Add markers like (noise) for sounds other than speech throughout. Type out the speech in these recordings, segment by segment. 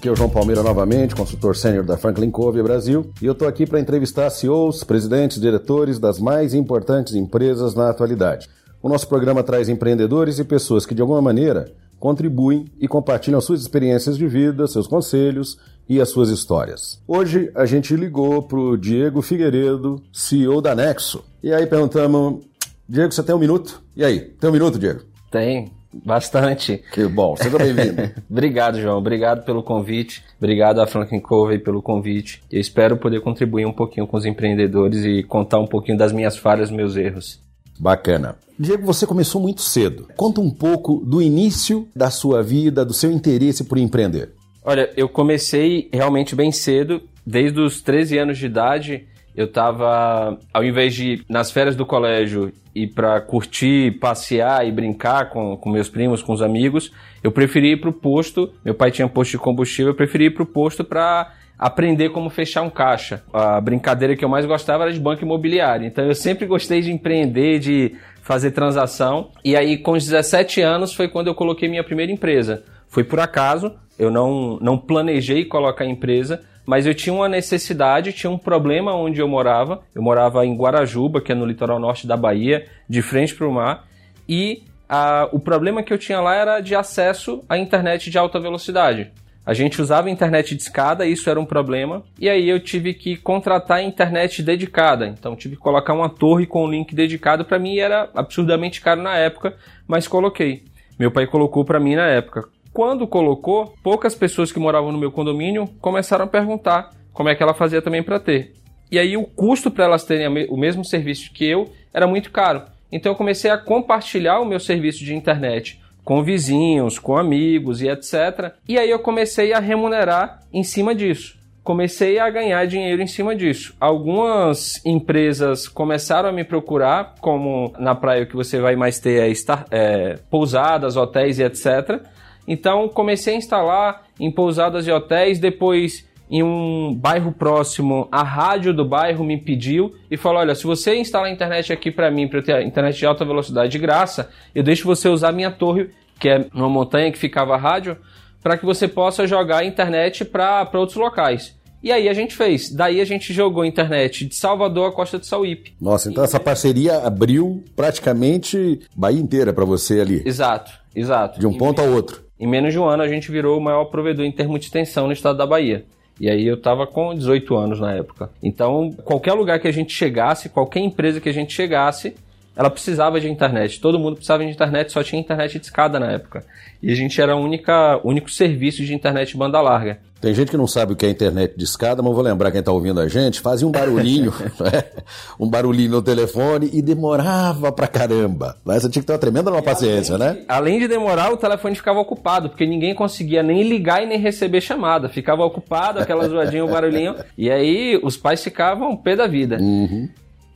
aqui é o João Palmeira novamente, consultor sênior da Franklin Covey Brasil, e eu estou aqui para entrevistar CEOs, presidentes, diretores das mais importantes empresas na atualidade. O nosso programa traz empreendedores e pessoas que de alguma maneira contribuem e compartilham suas experiências de vida, seus conselhos e as suas histórias. Hoje a gente ligou para o Diego Figueiredo, CEO da Nexo. E aí perguntamos, Diego, você tem um minuto? E aí, tem um minuto, Diego? Tem. Bastante. Que bom, seja bem-vindo. (laughs) Obrigado, João. Obrigado pelo convite. Obrigado a Franklin Covey pelo convite. Eu espero poder contribuir um pouquinho com os empreendedores e contar um pouquinho das minhas falhas, meus erros. Bacana. Diego, você começou muito cedo. Conta um pouco do início da sua vida, do seu interesse por empreender. Olha, eu comecei realmente bem cedo. Desde os 13 anos de idade, eu estava, ao invés de nas férias do colégio ir para curtir, passear e brincar com, com meus primos, com os amigos, eu preferi ir para o posto. Meu pai tinha posto de combustível, eu preferi ir para o posto para aprender como fechar um caixa. A brincadeira que eu mais gostava era de banco imobiliário. Então eu sempre gostei de empreender, de fazer transação. E aí, com os 17 anos, foi quando eu coloquei minha primeira empresa. Foi por acaso, eu não, não planejei colocar a empresa, mas eu tinha uma necessidade, tinha um problema onde eu morava. Eu morava em Guarajuba, que é no litoral norte da Bahia, de frente para o mar, e a, o problema que eu tinha lá era de acesso à internet de alta velocidade. A gente usava internet de escada, isso era um problema, e aí eu tive que contratar internet dedicada. Então tive que colocar uma torre com um link dedicado para mim era absurdamente caro na época, mas coloquei. Meu pai colocou para mim na época. Quando colocou, poucas pessoas que moravam no meu condomínio começaram a perguntar como é que ela fazia também para ter. E aí o custo para elas terem o mesmo serviço que eu era muito caro. Então eu comecei a compartilhar o meu serviço de internet com vizinhos, com amigos e etc. E aí eu comecei a remunerar em cima disso. Comecei a ganhar dinheiro em cima disso. Algumas empresas começaram a me procurar, como na praia que você vai mais ter é, estar, é, pousadas, hotéis e etc. Então comecei a instalar em pousadas e hotéis, depois em um bairro próximo, a rádio do bairro me pediu e falou: "Olha, se você instalar a internet aqui para mim, para eu ter internet de alta velocidade de graça, eu deixo você usar minha torre, que é numa montanha que ficava a rádio, para que você possa jogar a internet para outros locais." E aí a gente fez. Daí a gente jogou internet de Salvador à Costa do Sauípe. Nossa, então essa parceria abriu praticamente Bahia inteira para você ali. Exato, exato. De um ponto ao outro. Em menos de um ano a gente virou o maior provedor em termos de extensão no estado da Bahia. E aí eu estava com 18 anos na época. Então, qualquer lugar que a gente chegasse, qualquer empresa que a gente chegasse, ela precisava de internet. Todo mundo precisava de internet, só tinha internet de escada na época. E a gente era o único serviço de internet banda larga. Tem gente que não sabe o que é internet de escada, mas vou lembrar quem está ouvindo a gente, fazia um barulhinho, (laughs) né? um barulhinho no telefone e demorava pra caramba. Mas você tinha que ter uma tremenda uma paciência, além né? De, além de demorar, o telefone ficava ocupado, porque ninguém conseguia nem ligar e nem receber chamada. Ficava ocupado, aquela zoadinha, o barulhinho. (laughs) E aí os pais ficavam pé da vida. Uhum.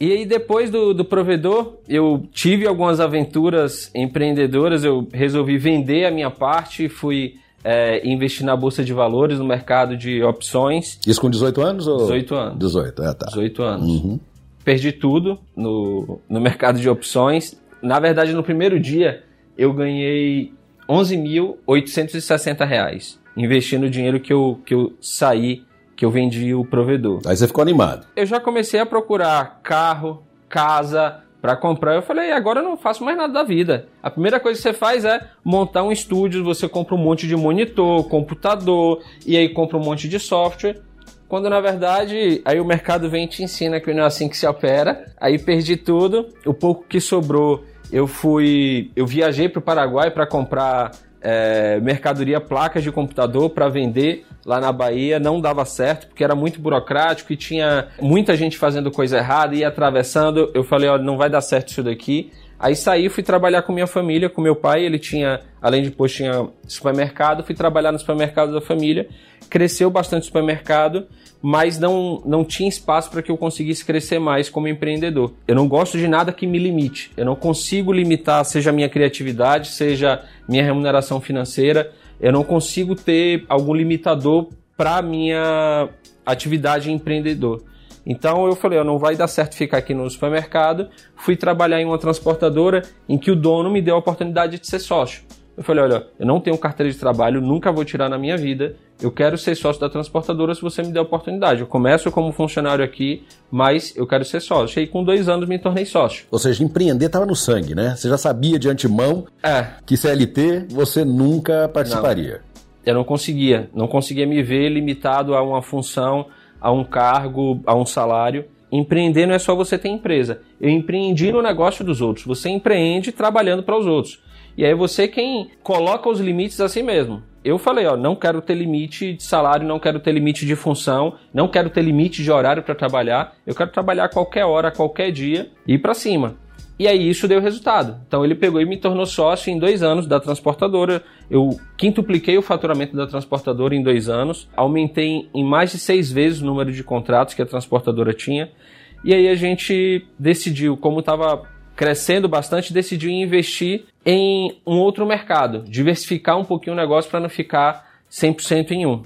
E aí, depois do, do provedor, eu tive algumas aventuras empreendedoras. Eu resolvi vender a minha parte, fui é, investir na bolsa de valores, no mercado de opções. Isso com 18 anos? Ou... 18 anos. 18, é, tá. 18 anos. Uhum. Perdi tudo no, no mercado de opções. Na verdade, no primeiro dia, eu ganhei 11.860 reais investindo o dinheiro que eu, que eu saí, que eu vendi o provedor. Aí você ficou animado. Eu já comecei a procurar carro, casa, para comprar. Eu falei, agora eu não faço mais nada da vida. A primeira coisa que você faz é montar um estúdio, você compra um monte de monitor, computador, e aí compra um monte de software. Quando na verdade, aí o mercado vem e te ensina que não é assim que se opera. Aí perdi tudo. O pouco que sobrou, eu fui. Eu viajei para o Paraguai para comprar é, mercadoria, placas de computador para vender lá na Bahia. Não dava certo porque era muito burocrático e tinha muita gente fazendo coisa errada e atravessando. Eu falei, olha, não vai dar certo isso daqui. Aí saí, fui trabalhar com minha família, com meu pai, ele tinha, além de depois tinha supermercado, fui trabalhar no supermercado da família, cresceu bastante o supermercado, mas não, não tinha espaço para que eu conseguisse crescer mais como empreendedor. Eu não gosto de nada que me limite. Eu não consigo limitar, seja a minha criatividade, seja minha remuneração financeira. Eu não consigo ter algum limitador para minha atividade empreendedor. Então eu falei, ó, não vai dar certo ficar aqui no supermercado. Fui trabalhar em uma transportadora em que o dono me deu a oportunidade de ser sócio. Eu falei, olha, eu não tenho carteira de trabalho, nunca vou tirar na minha vida. Eu quero ser sócio da transportadora se você me der a oportunidade. Eu começo como funcionário aqui, mas eu quero ser sócio. E com dois anos me tornei sócio. Ou seja, empreender estava no sangue, né? Você já sabia de antemão é. que CLT você nunca participaria. Não. Eu não conseguia. Não conseguia me ver limitado a uma função a um cargo, a um salário. Empreender não é só você ter empresa. Eu empreendi no negócio dos outros. Você empreende trabalhando para os outros. E aí você quem coloca os limites assim mesmo. Eu falei, ó, não quero ter limite de salário, não quero ter limite de função, não quero ter limite de horário para trabalhar. Eu quero trabalhar qualquer hora, qualquer dia e ir para cima. E aí isso deu resultado. Então ele pegou e me tornou sócio em dois anos da transportadora. Eu quintupliquei o faturamento da transportadora em dois anos, aumentei em mais de seis vezes o número de contratos que a transportadora tinha. E aí a gente decidiu, como estava crescendo bastante, decidiu investir em um outro mercado, diversificar um pouquinho o negócio para não ficar 100% em um.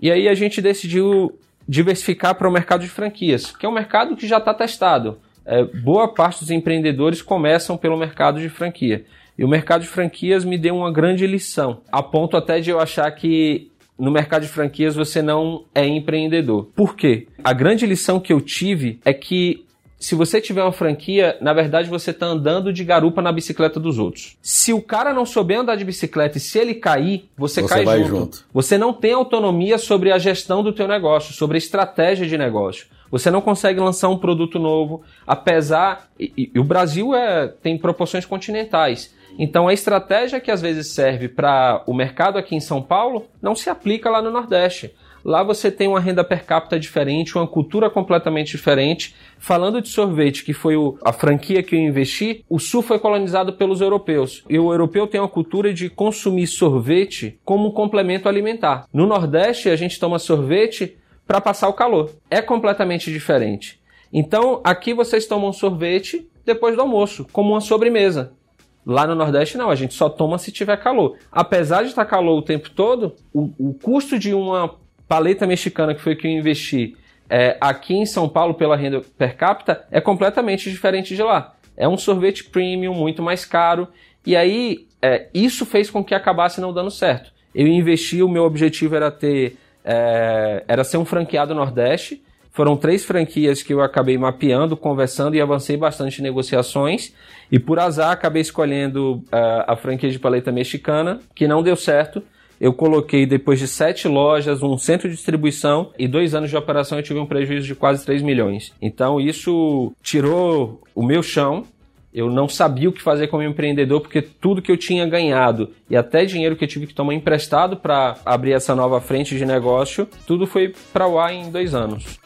E aí a gente decidiu diversificar para o mercado de franquias, que é um mercado que já está testado é, boa parte dos empreendedores começam pelo mercado de franquia. E o mercado de franquias me deu uma grande lição, a ponto até de eu achar que no mercado de franquias você não é empreendedor. Por quê? A grande lição que eu tive é que se você tiver uma franquia, na verdade você está andando de garupa na bicicleta dos outros. Se o cara não souber andar de bicicleta e se ele cair, você, você cai junto. junto. Você não tem autonomia sobre a gestão do teu negócio, sobre a estratégia de negócio. Você não consegue lançar um produto novo, apesar. E, e o Brasil é, tem proporções continentais. Então a estratégia que às vezes serve para o mercado aqui em São Paulo não se aplica lá no Nordeste. Lá você tem uma renda per capita diferente, uma cultura completamente diferente. Falando de sorvete, que foi o, a franquia que eu investi, o sul foi colonizado pelos europeus. E o europeu tem uma cultura de consumir sorvete como um complemento alimentar. No Nordeste, a gente toma sorvete para passar o calor. É completamente diferente. Então, aqui vocês tomam sorvete depois do almoço, como uma sobremesa. Lá no Nordeste, não, a gente só toma se tiver calor. Apesar de estar calor o tempo todo, o, o custo de uma paleta mexicana, que foi que eu investi é, aqui em São Paulo pela renda per capita, é completamente diferente de lá. É um sorvete premium, muito mais caro. E aí, é, isso fez com que acabasse não dando certo. Eu investi, o meu objetivo era ter é, era ser um franqueado Nordeste. Foram três franquias que eu acabei mapeando, conversando e avancei bastante em negociações. E por azar acabei escolhendo uh, a franquia de paleta mexicana, que não deu certo. Eu coloquei, depois de sete lojas, um centro de distribuição e dois anos de operação, eu tive um prejuízo de quase 3 milhões. Então isso tirou o meu chão eu não sabia o que fazer como empreendedor porque tudo que eu tinha ganhado e até dinheiro que eu tive que tomar emprestado para abrir essa nova frente de negócio, tudo foi para o ar em dois anos.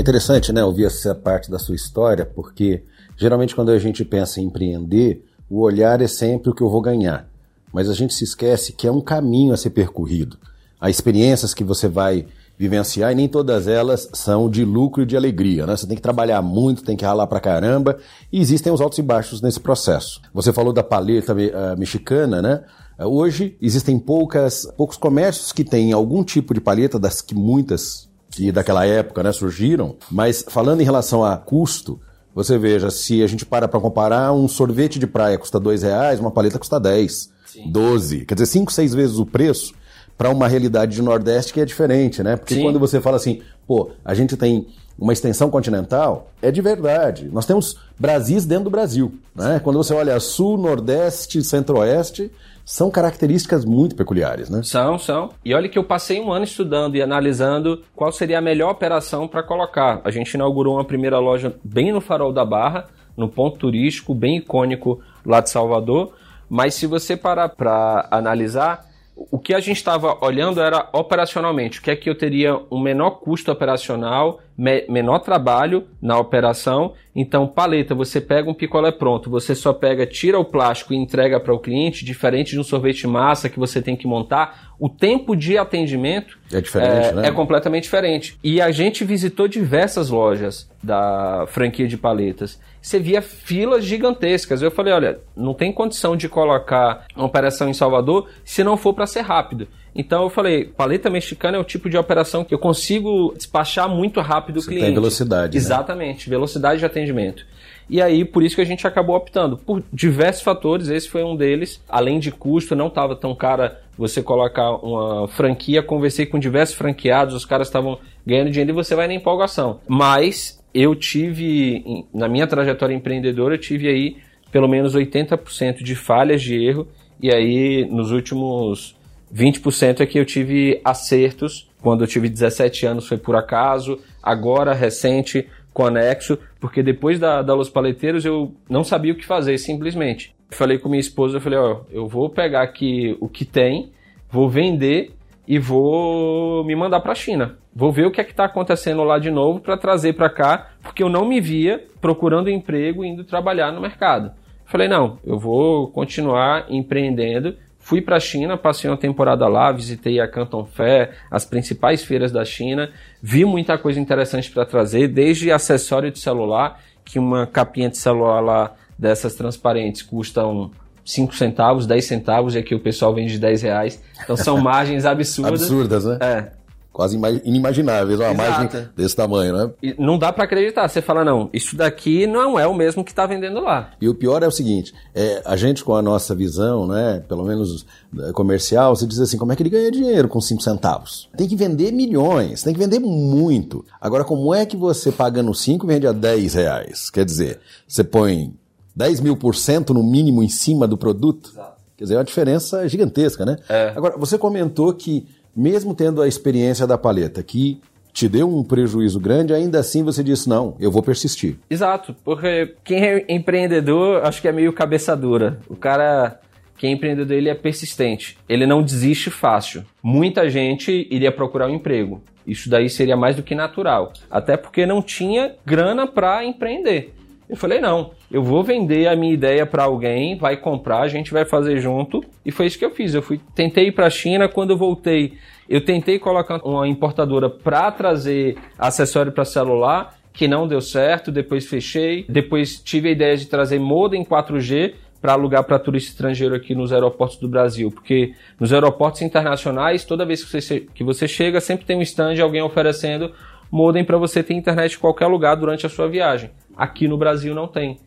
É interessante, né, ouvir essa parte da sua história, porque Geralmente, quando a gente pensa em empreender, o olhar é sempre o que eu vou ganhar. Mas a gente se esquece que é um caminho a ser percorrido. Há experiências que você vai vivenciar e nem todas elas são de lucro e de alegria, né? Você tem que trabalhar muito, tem que ralar pra caramba e existem os altos e baixos nesse processo. Você falou da paleta uh, mexicana, né? Hoje existem poucas, poucos comércios que têm algum tipo de paleta, das que muitas que daquela época né, surgiram, mas falando em relação a custo, você veja, se a gente para para comparar, um sorvete de praia custa dois reais, uma paleta custa 10, Sim. 12. Quer dizer, 5, 6 vezes o preço para uma realidade de Nordeste que é diferente, né? Porque Sim. quando você fala assim, pô, a gente tem uma extensão continental, é de verdade. Nós temos Brasis dentro do Brasil. Né? Quando você olha Sul, Nordeste, Centro-Oeste, são características muito peculiares, né? São, são. E olha que eu passei um ano estudando e analisando qual seria a melhor operação para colocar. A gente inaugurou uma primeira loja bem no farol da Barra, no ponto turístico, bem icônico lá de Salvador. Mas se você parar para analisar, o que a gente estava olhando era operacionalmente, o que é que eu teria um menor custo operacional, me, menor trabalho na operação. Então, paleta, você pega um picolé pronto, você só pega, tira o plástico e entrega para o cliente, diferente de um sorvete massa que você tem que montar. O tempo de atendimento é, diferente, é, né? é completamente diferente. E a gente visitou diversas lojas da franquia de paletas você via filas gigantescas. Eu falei, olha, não tem condição de colocar uma operação em Salvador se não for para ser rápido. Então eu falei, paleta mexicana é o tipo de operação que eu consigo despachar muito rápido o Você cliente. Tem velocidade. Né? Exatamente, né? velocidade de atendimento. E aí, por isso que a gente acabou optando. Por diversos fatores, esse foi um deles. Além de custo, não estava tão cara você colocar uma franquia. Conversei com diversos franqueados, os caras estavam ganhando dinheiro e você vai na empolgação. Mas eu tive, na minha trajetória empreendedora, eu tive aí pelo menos 80% de falhas de erro, e aí nos últimos 20% é que eu tive acertos. Quando eu tive 17 anos foi por acaso, agora recente, conexo, porque depois da, da Los Paleteiros eu não sabia o que fazer, simplesmente. Falei com minha esposa, eu falei, ó, eu vou pegar aqui o que tem, vou vender e vou me mandar para a China. Vou ver o que é que está acontecendo lá de novo para trazer para cá, porque eu não me via procurando emprego indo trabalhar no mercado. Falei, não, eu vou continuar empreendendo. Fui para a China, passei uma temporada lá, visitei a Canton Fair, as principais feiras da China, vi muita coisa interessante para trazer, desde acessório de celular, que uma capinha de celular lá dessas transparentes custam 5 centavos, 10 centavos, e aqui o pessoal vende 10 reais. Então são (laughs) margens absurdas. Absurdas, né? É quase inimagináveis, uma Exato. margem desse tamanho, né? E não dá para acreditar. Você fala, não, isso daqui não é o mesmo que está vendendo lá. E o pior é o seguinte, é, a gente com a nossa visão, né, pelo menos é, comercial, você diz assim, como é que ele ganha dinheiro com 5 centavos? Tem que vender milhões, tem que vender muito. Agora, como é que você pagando 5 vende a 10 reais? Quer dizer, você põe 10 mil por cento no mínimo em cima do produto? Exato. Quer dizer, é uma diferença gigantesca, né? É. Agora, você comentou que mesmo tendo a experiência da paleta, que te deu um prejuízo grande, ainda assim você disse: não, eu vou persistir. Exato, porque quem é empreendedor, acho que é meio cabeça dura. O cara. Quem é empreendedor, ele é persistente. Ele não desiste fácil. Muita gente iria procurar um emprego. Isso daí seria mais do que natural. Até porque não tinha grana para empreender. Eu falei, não, eu vou vender a minha ideia para alguém, vai comprar, a gente vai fazer junto. E foi isso que eu fiz. Eu fui, tentei ir para a China, quando eu voltei, eu tentei colocar uma importadora para trazer acessório para celular, que não deu certo, depois fechei. Depois tive a ideia de trazer modem 4G para alugar para turista estrangeiro aqui nos aeroportos do Brasil, porque nos aeroportos internacionais, toda vez que você, que você chega, sempre tem um stand alguém oferecendo modem para você ter internet em qualquer lugar durante a sua viagem. Aqui no Brasil não tem.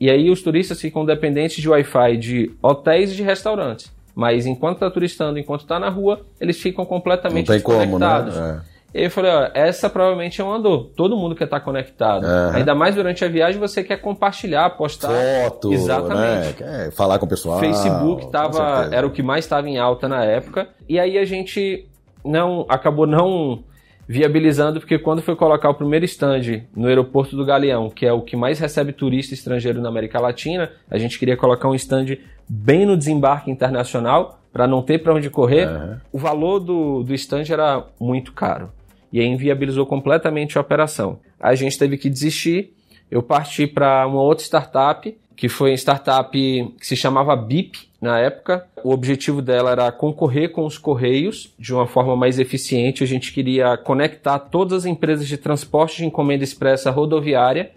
E aí os turistas ficam dependentes de Wi-Fi de hotéis e de restaurantes. Mas enquanto está turistando, enquanto está na rua, eles ficam completamente não tem desconectados. Como, né? É. E eu falei, ó, essa provavelmente é uma dor. Todo mundo quer estar tá conectado. Uhum. Ainda mais durante a viagem, você quer compartilhar, postar. Foto, Exatamente. Né? Quer falar com o pessoal. Facebook tava, era o que mais estava em alta na época. E aí a gente não acabou não viabilizando, porque quando foi colocar o primeiro stand no aeroporto do Galeão, que é o que mais recebe turista estrangeiro na América Latina, a gente queria colocar um stand bem no desembarque internacional, para não ter para onde correr. Uhum. O valor do, do stand era muito caro. E aí inviabilizou completamente a operação. A gente teve que desistir. Eu parti para uma outra startup, que foi uma startup que se chamava BIP, na época. O objetivo dela era concorrer com os correios de uma forma mais eficiente. A gente queria conectar todas as empresas de transporte de encomenda expressa rodoviária.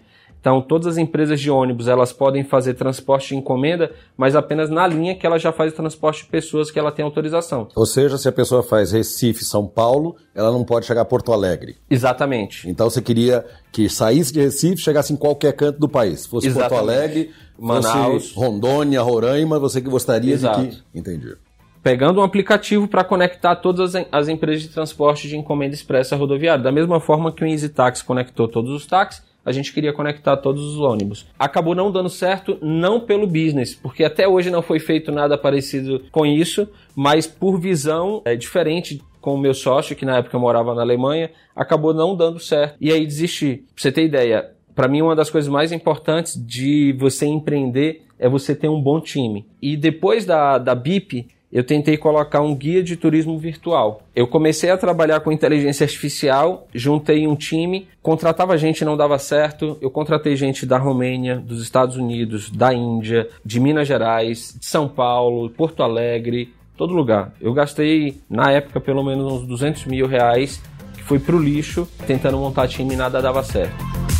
Então, todas as empresas de ônibus elas podem fazer transporte de encomenda, mas apenas na linha que ela já faz transporte de pessoas que ela tem autorização. Ou seja, se a pessoa faz Recife, São Paulo, ela não pode chegar a Porto Alegre. Exatamente. Então, você queria que saísse de Recife, chegasse em qualquer canto do país. Se fosse Exatamente. Porto Alegre, Manaus, Rondônia, Roraima, você que gostaria Exato. de que. Entendi. Pegando um aplicativo para conectar todas as, as, empresas de transporte de encomenda expressa rodoviária. Da mesma forma que o EasyTax conectou todos os táxis, a gente queria conectar todos os ônibus. Acabou não dando certo, não pelo business, porque até hoje não foi feito nada parecido com isso, mas por visão é, diferente com o meu sócio, que na época morava na Alemanha, acabou não dando certo. E aí desisti. Pra você ter ideia, para mim, uma das coisas mais importantes de você empreender é você ter um bom time. E depois da, da BIP, eu tentei colocar um guia de turismo virtual. Eu comecei a trabalhar com inteligência artificial, juntei um time, contratava gente não dava certo. Eu contratei gente da Romênia, dos Estados Unidos, da Índia, de Minas Gerais, de São Paulo, Porto Alegre, todo lugar. Eu gastei, na época, pelo menos uns 200 mil reais, que foi pro lixo, tentando montar time e nada dava certo.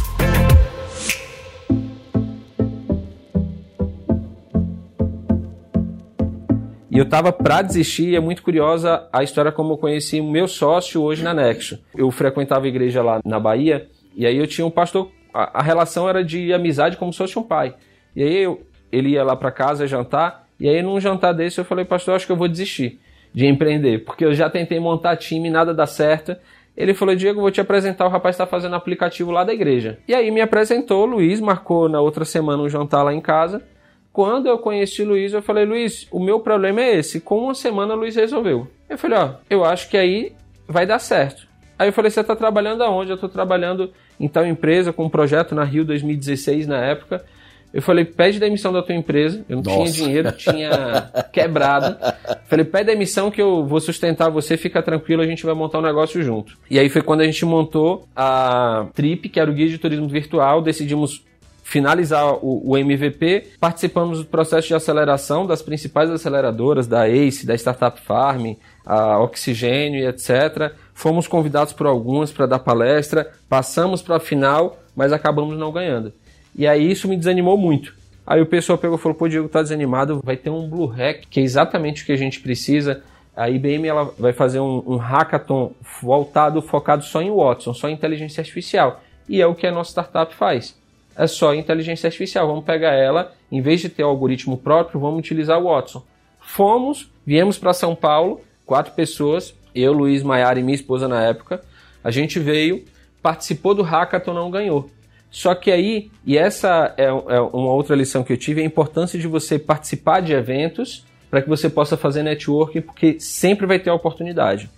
E eu tava para desistir e é muito curiosa a história como eu conheci o meu sócio hoje na Nexo. Eu frequentava a igreja lá na Bahia e aí eu tinha um pastor, a, a relação era de amizade como se fosse um pai. E aí eu, ele ia lá para casa jantar e aí num jantar desse eu falei, pastor, acho que eu vou desistir de empreender, porque eu já tentei montar time, nada dá certo. Ele falou, Diego, vou te apresentar, o rapaz está fazendo aplicativo lá da igreja. E aí me apresentou, o Luiz marcou na outra semana um jantar lá em casa. Quando eu conheci o Luiz, eu falei, Luiz, o meu problema é esse. Com uma semana o Luiz resolveu. Eu falei, ó, eu acho que aí vai dar certo. Aí eu falei, você está trabalhando aonde? Eu estou trabalhando em tal empresa com um projeto na Rio 2016 na época. Eu falei, pede demissão da tua empresa. Eu não Nossa. tinha dinheiro, tinha (laughs) quebrado. Falei, pede demissão que eu vou sustentar você, fica tranquilo, a gente vai montar um negócio junto. E aí foi quando a gente montou a Trip, que era o guia de turismo virtual, decidimos finalizar o, o, MVP, participamos do processo de aceleração das principais aceleradoras, da ACE, da Startup Farm, a Oxigênio e etc. Fomos convidados por algumas para dar palestra, passamos para a final, mas acabamos não ganhando. E aí isso me desanimou muito. Aí o pessoal pegou e falou: pô, Diego, tá desanimado, vai ter um Blue Hack, que é exatamente o que a gente precisa. A IBM ela vai fazer um, um hackathon voltado, focado só em Watson, só em inteligência artificial. E é o que a nossa startup faz é só inteligência artificial. Vamos pegar ela, em vez de ter o algoritmo próprio, vamos utilizar o Watson. Fomos, viemos para São Paulo, quatro pessoas, eu, Luiz, Maiara e minha esposa na época. A gente veio, participou do hackathon, não ganhou. Só que aí, e essa é, é uma outra lição que eu tive, é a importância de você participar de eventos para que você possa fazer networking, porque sempre vai ter a oportunidade.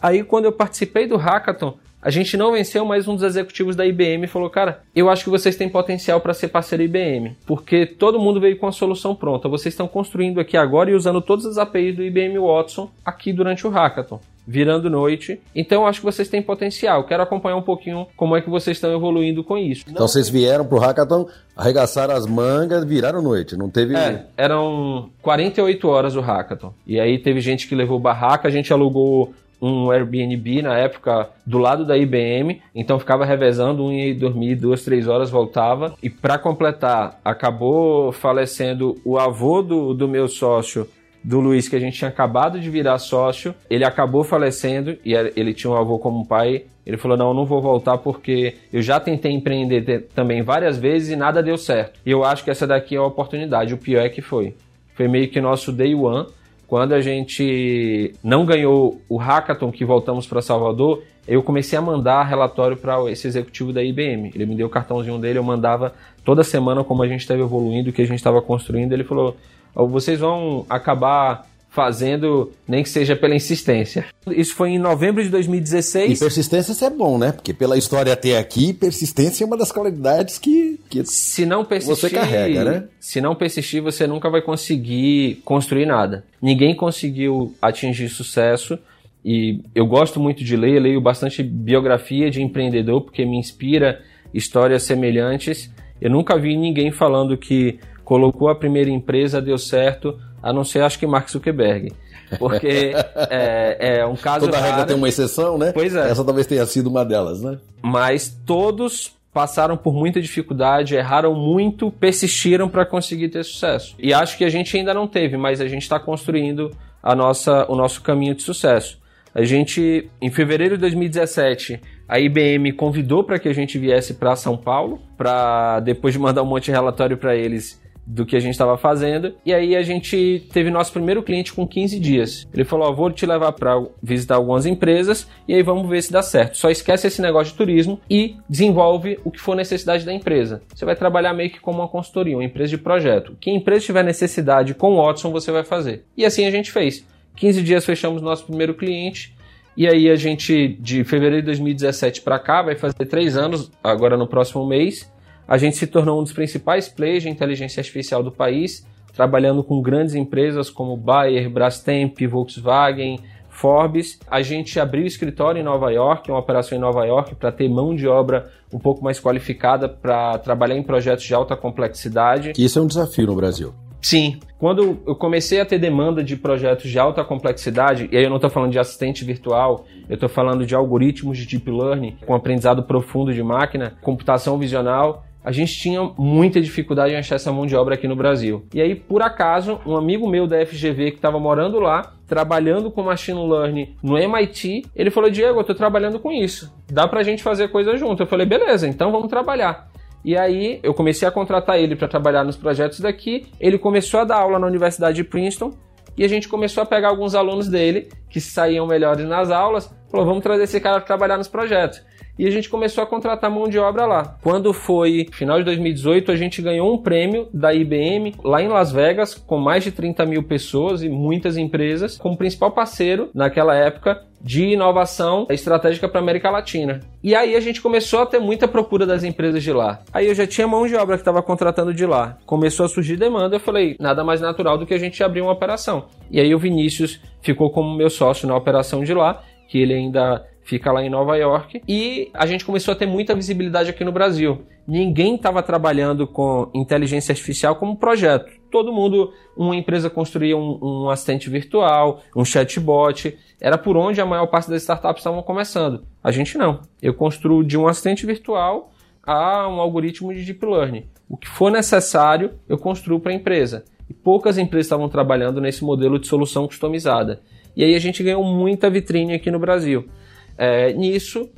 Aí, quando eu participei do hackathon, a gente não venceu, mas um dos executivos da IBM falou: Cara, eu acho que vocês têm potencial para ser parceiro IBM, porque todo mundo veio com a solução pronta. Vocês estão construindo aqui agora e usando todas as APIs do IBM Watson aqui durante o hackathon virando noite. Então acho que vocês têm potencial. Quero acompanhar um pouquinho como é que vocês estão evoluindo com isso. Então vocês vieram pro hackathon, arregaçaram as mangas, viraram noite. Não teve. É, eram 48 horas o hackathon. E aí teve gente que levou barraca, a gente alugou um Airbnb na época do lado da IBM, então ficava revezando, um ia dormir duas, três horas, voltava. E para completar, acabou falecendo o avô do, do meu sócio, do Luiz, que a gente tinha acabado de virar sócio, ele acabou falecendo e ele tinha um avô como pai. Ele falou: Não, eu não vou voltar porque eu já tentei empreender também várias vezes e nada deu certo. E eu acho que essa daqui é a oportunidade. O pior é que foi. Foi meio que nosso day one quando a gente não ganhou o hackathon que voltamos para Salvador, eu comecei a mandar relatório para esse executivo da IBM. Ele me deu o cartãozinho dele, eu mandava toda semana como a gente estava evoluindo, o que a gente estava construindo. Ele falou: vocês vão acabar fazendo, nem que seja pela insistência. Isso foi em novembro de 2016. E persistência é bom, né? Porque pela história até aqui, persistência é uma das qualidades que, que se não persistir, você carrega, né? Se não persistir, você nunca vai conseguir construir nada. Ninguém conseguiu atingir sucesso e eu gosto muito de ler, leio bastante biografia de empreendedor porque me inspira histórias semelhantes. Eu nunca vi ninguém falando que colocou a primeira empresa, deu certo, a não ser acho que Mark Zuckerberg. Porque (laughs) é, é, um caso. Toda raro, regra tem uma exceção, né? Pois é. Essa talvez tenha sido uma delas, né? Mas todos passaram por muita dificuldade, erraram muito, persistiram para conseguir ter sucesso. E acho que a gente ainda não teve, mas a gente está construindo a nossa, o nosso caminho de sucesso. A gente, em fevereiro de 2017, a IBM convidou para que a gente viesse para São Paulo, para depois de mandar um monte de relatório para eles, do que a gente estava fazendo. E aí a gente teve nosso primeiro cliente com 15 dias. Ele falou: oh, vou te levar para visitar algumas empresas e aí vamos ver se dá certo. Só esquece esse negócio de turismo e desenvolve o que for necessidade da empresa. Você vai trabalhar meio que como uma consultoria, uma empresa de projeto. Que empresa tiver necessidade com o Watson, você vai fazer. E assim a gente fez. 15 dias fechamos nosso primeiro cliente. E aí a gente, de fevereiro de 2017 para cá, vai fazer três anos, agora no próximo mês. A gente se tornou um dos principais players de inteligência artificial do país, trabalhando com grandes empresas como Bayer, Brastemp, Volkswagen, Forbes. A gente abriu escritório em Nova York, uma operação em Nova York, para ter mão de obra um pouco mais qualificada para trabalhar em projetos de alta complexidade. Isso é um desafio no Brasil. Sim. Quando eu comecei a ter demanda de projetos de alta complexidade, e aí eu não estou falando de assistente virtual, eu estou falando de algoritmos de deep learning, com aprendizado profundo de máquina, computação visional, a gente tinha muita dificuldade em achar essa mão de obra aqui no Brasil. E aí, por acaso, um amigo meu da FGV que estava morando lá, trabalhando com machine learning no MIT, ele falou: Diego, eu estou trabalhando com isso. Dá para a gente fazer coisa junto. Eu falei: beleza, então vamos trabalhar. E aí eu comecei a contratar ele para trabalhar nos projetos daqui. Ele começou a dar aula na Universidade de Princeton e a gente começou a pegar alguns alunos dele que saíam melhores nas aulas. Falou: vamos trazer esse cara para trabalhar nos projetos e a gente começou a contratar mão de obra lá. Quando foi final de 2018, a gente ganhou um prêmio da IBM lá em Las Vegas, com mais de 30 mil pessoas e muitas empresas, como principal parceiro naquela época de inovação estratégica para a América Latina. E aí a gente começou a ter muita procura das empresas de lá. Aí eu já tinha mão de obra que estava contratando de lá. Começou a surgir demanda, eu falei, nada mais natural do que a gente abrir uma operação. E aí o Vinícius ficou como meu sócio na operação de lá, que ele ainda fica lá em Nova York, e a gente começou a ter muita visibilidade aqui no Brasil. Ninguém estava trabalhando com inteligência artificial como projeto. Todo mundo, uma empresa construía um, um, assistente virtual, um chatbot, era por onde a maior parte das startups estavam começando. A gente não. Eu construo de um assistente virtual a um algoritmo de deep learning. O que for necessário, eu construo para a empresa. E poucas empresas estavam trabalhando nesse modelo de solução customizada. E aí a gente ganhou muita vitrine aqui no Brasil. É, nisso,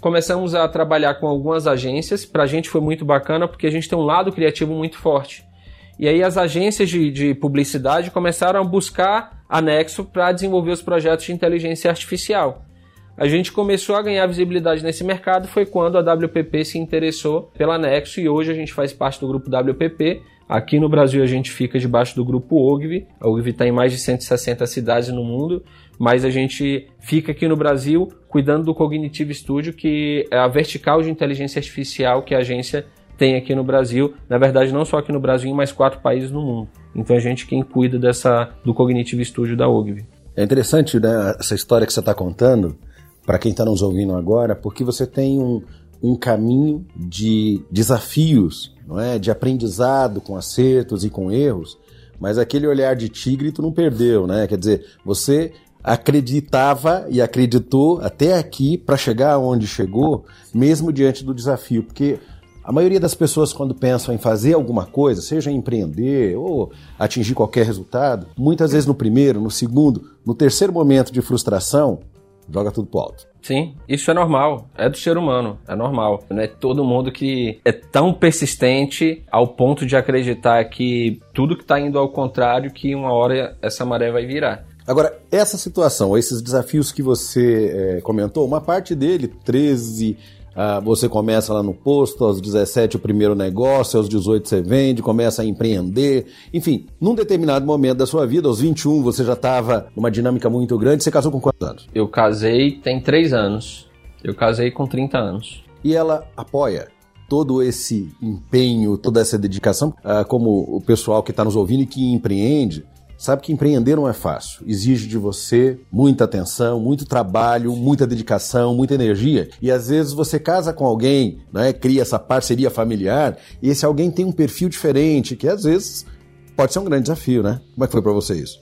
começamos a trabalhar com algumas agências. Para a gente foi muito bacana porque a gente tem um lado criativo muito forte. E aí as agências de, de publicidade começaram a buscar anexo para desenvolver os projetos de inteligência artificial. A gente começou a ganhar visibilidade nesse mercado foi quando a WPP se interessou pela Nexo e hoje a gente faz parte do grupo WPP. Aqui no Brasil a gente fica debaixo do grupo OGV. A OGV está em mais de 160 cidades no mundo mas a gente fica aqui no Brasil cuidando do Cognitive Studio, que é a vertical de inteligência artificial que a agência tem aqui no Brasil. Na verdade, não só aqui no Brasil, em mais quatro países no mundo. Então a gente quem cuida dessa do Cognitive Studio da OGV. É interessante né, essa história que você está contando, para quem está nos ouvindo agora, porque você tem um, um caminho de desafios, não é? de aprendizado com acertos e com erros, mas aquele olhar de tigre tu não perdeu, né? Quer dizer, você acreditava e acreditou até aqui para chegar onde chegou, mesmo diante do desafio, porque a maioria das pessoas, quando pensam em fazer alguma coisa, seja empreender ou atingir qualquer resultado, muitas vezes no primeiro, no segundo, no terceiro momento de frustração, joga tudo pro alto. Sim, isso é normal, é do ser humano, é normal. Não é todo mundo que é tão persistente ao ponto de acreditar que tudo que está indo ao contrário, que uma hora essa maré vai virar. Agora, essa situação, esses desafios que você é, comentou, uma parte dele, 13, ah, você começa lá no posto, aos 17 o primeiro negócio, aos 18 você vende, começa a empreender. Enfim, num determinado momento da sua vida, aos 21 você já estava numa dinâmica muito grande. Você casou com quantos anos? Eu casei tem 3 anos. Eu casei com 30 anos. E ela apoia todo esse empenho, toda essa dedicação, ah, como o pessoal que está nos ouvindo e que empreende, Sabe que empreender não é fácil. Exige de você muita atenção, muito trabalho, muita dedicação, muita energia. E às vezes você casa com alguém, né, cria essa parceria familiar, e esse alguém tem um perfil diferente, que às vezes pode ser um grande desafio, né? Como é que foi para você isso?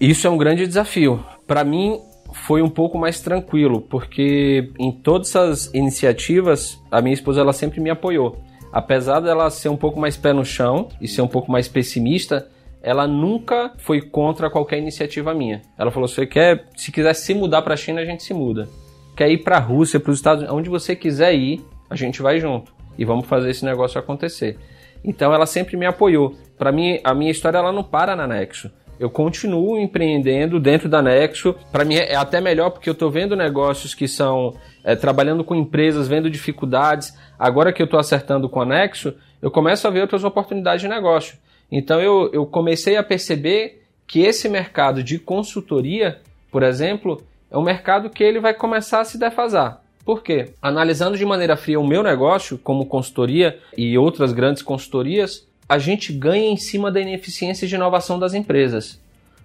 Isso é um grande desafio. Para mim foi um pouco mais tranquilo, porque em todas as iniciativas a minha esposa ela sempre me apoiou. Apesar dela ser um pouco mais pé no chão e ser um pouco mais pessimista, ela nunca foi contra qualquer iniciativa minha. Ela falou: se você quer, se quiser se mudar para a China, a gente se muda. Quer ir para a Rússia, para os Estados Unidos, onde você quiser ir, a gente vai junto e vamos fazer esse negócio acontecer. Então ela sempre me apoiou. Para mim, a minha história ela não para na Nexo. Eu continuo empreendendo dentro da Nexo. Para mim é até melhor porque eu estou vendo negócios que são é, trabalhando com empresas, vendo dificuldades. Agora que eu estou acertando com a Nexo, eu começo a ver outras oportunidades de negócio. Então eu, eu comecei a perceber que esse mercado de consultoria, por exemplo, é um mercado que ele vai começar a se defasar. Por quê? Analisando de maneira fria o meu negócio, como consultoria e outras grandes consultorias, a gente ganha em cima da ineficiência de inovação das empresas.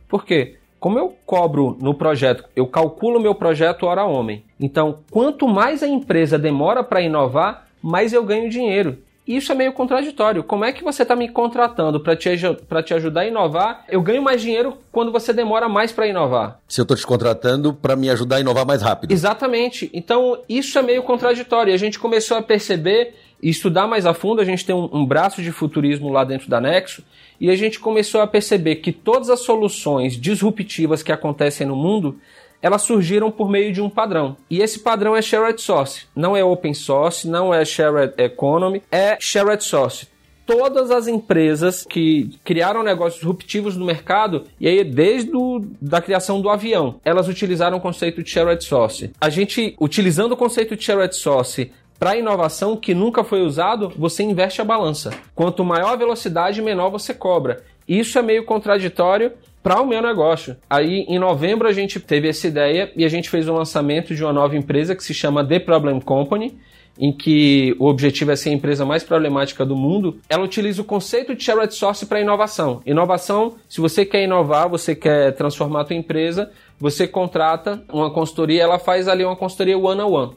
Por quê? Como eu cobro no projeto, eu calculo meu projeto hora homem. Então, quanto mais a empresa demora para inovar, mais eu ganho dinheiro. Isso é meio contraditório. Como é que você está me contratando para te, te ajudar a inovar? Eu ganho mais dinheiro quando você demora mais para inovar. Se eu estou te contratando para me ajudar a inovar mais rápido. Exatamente. Então, isso é meio contraditório. A gente começou a perceber e estudar mais a fundo. A gente tem um, um braço de futurismo lá dentro da Nexo e a gente começou a perceber que todas as soluções disruptivas que acontecem no mundo elas surgiram por meio de um padrão. E esse padrão é shared source. Não é open source, não é shared economy, é shared source todas as empresas que criaram negócios disruptivos no mercado, e aí desde a da criação do avião, elas utilizaram o conceito de shared source. A gente, utilizando o conceito de shared source para inovação que nunca foi usado, você inverte a balança. Quanto maior a velocidade, menor você cobra. Isso é meio contraditório para o meu negócio. Aí em novembro a gente teve essa ideia e a gente fez o lançamento de uma nova empresa que se chama The Problem Company, em que o objetivo é ser a empresa mais problemática do mundo, ela utiliza o conceito de shared source para inovação. Inovação, se você quer inovar, você quer transformar a tua empresa, você contrata uma consultoria, ela faz ali uma consultoria one on one,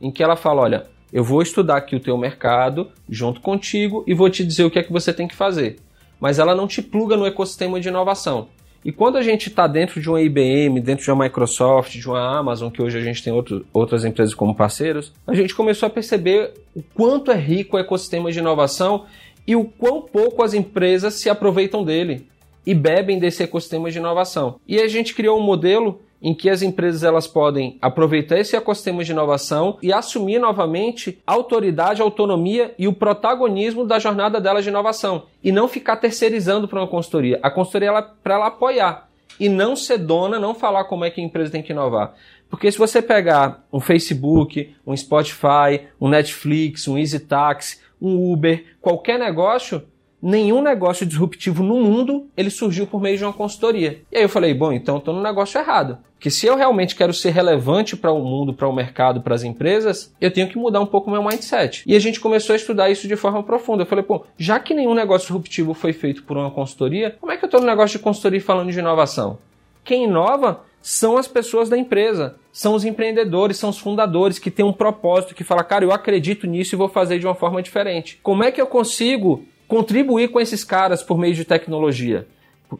em que ela fala, olha, eu vou estudar aqui o teu mercado junto contigo e vou te dizer o que é que você tem que fazer. Mas ela não te pluga no ecossistema de inovação. E quando a gente está dentro de uma IBM, dentro de uma Microsoft, de uma Amazon, que hoje a gente tem outro, outras empresas como parceiros, a gente começou a perceber o quanto é rico o ecossistema de inovação e o quão pouco as empresas se aproveitam dele e bebem desse ecossistema de inovação. E a gente criou um modelo em que as empresas elas podem aproveitar esse ecossistema de inovação e assumir novamente a autoridade, a autonomia e o protagonismo da jornada delas de inovação e não ficar terceirizando para uma consultoria. A consultoria ela para ela apoiar e não ser dona, não falar como é que a empresa tem que inovar. Porque se você pegar um Facebook, um Spotify, um Netflix, um EasyTaxi, um Uber, qualquer negócio, nenhum negócio disruptivo no mundo ele surgiu por meio de uma consultoria. E aí eu falei, bom, então estou no negócio errado. Que se eu realmente quero ser relevante para o mundo, para o mercado, para as empresas, eu tenho que mudar um pouco o meu mindset. E a gente começou a estudar isso de forma profunda. Eu falei, pô, já que nenhum negócio disruptivo foi feito por uma consultoria, como é que eu estou no negócio de consultoria falando de inovação? Quem inova são as pessoas da empresa, são os empreendedores, são os fundadores que têm um propósito, que fala, cara, eu acredito nisso e vou fazer de uma forma diferente. Como é que eu consigo contribuir com esses caras por meio de tecnologia.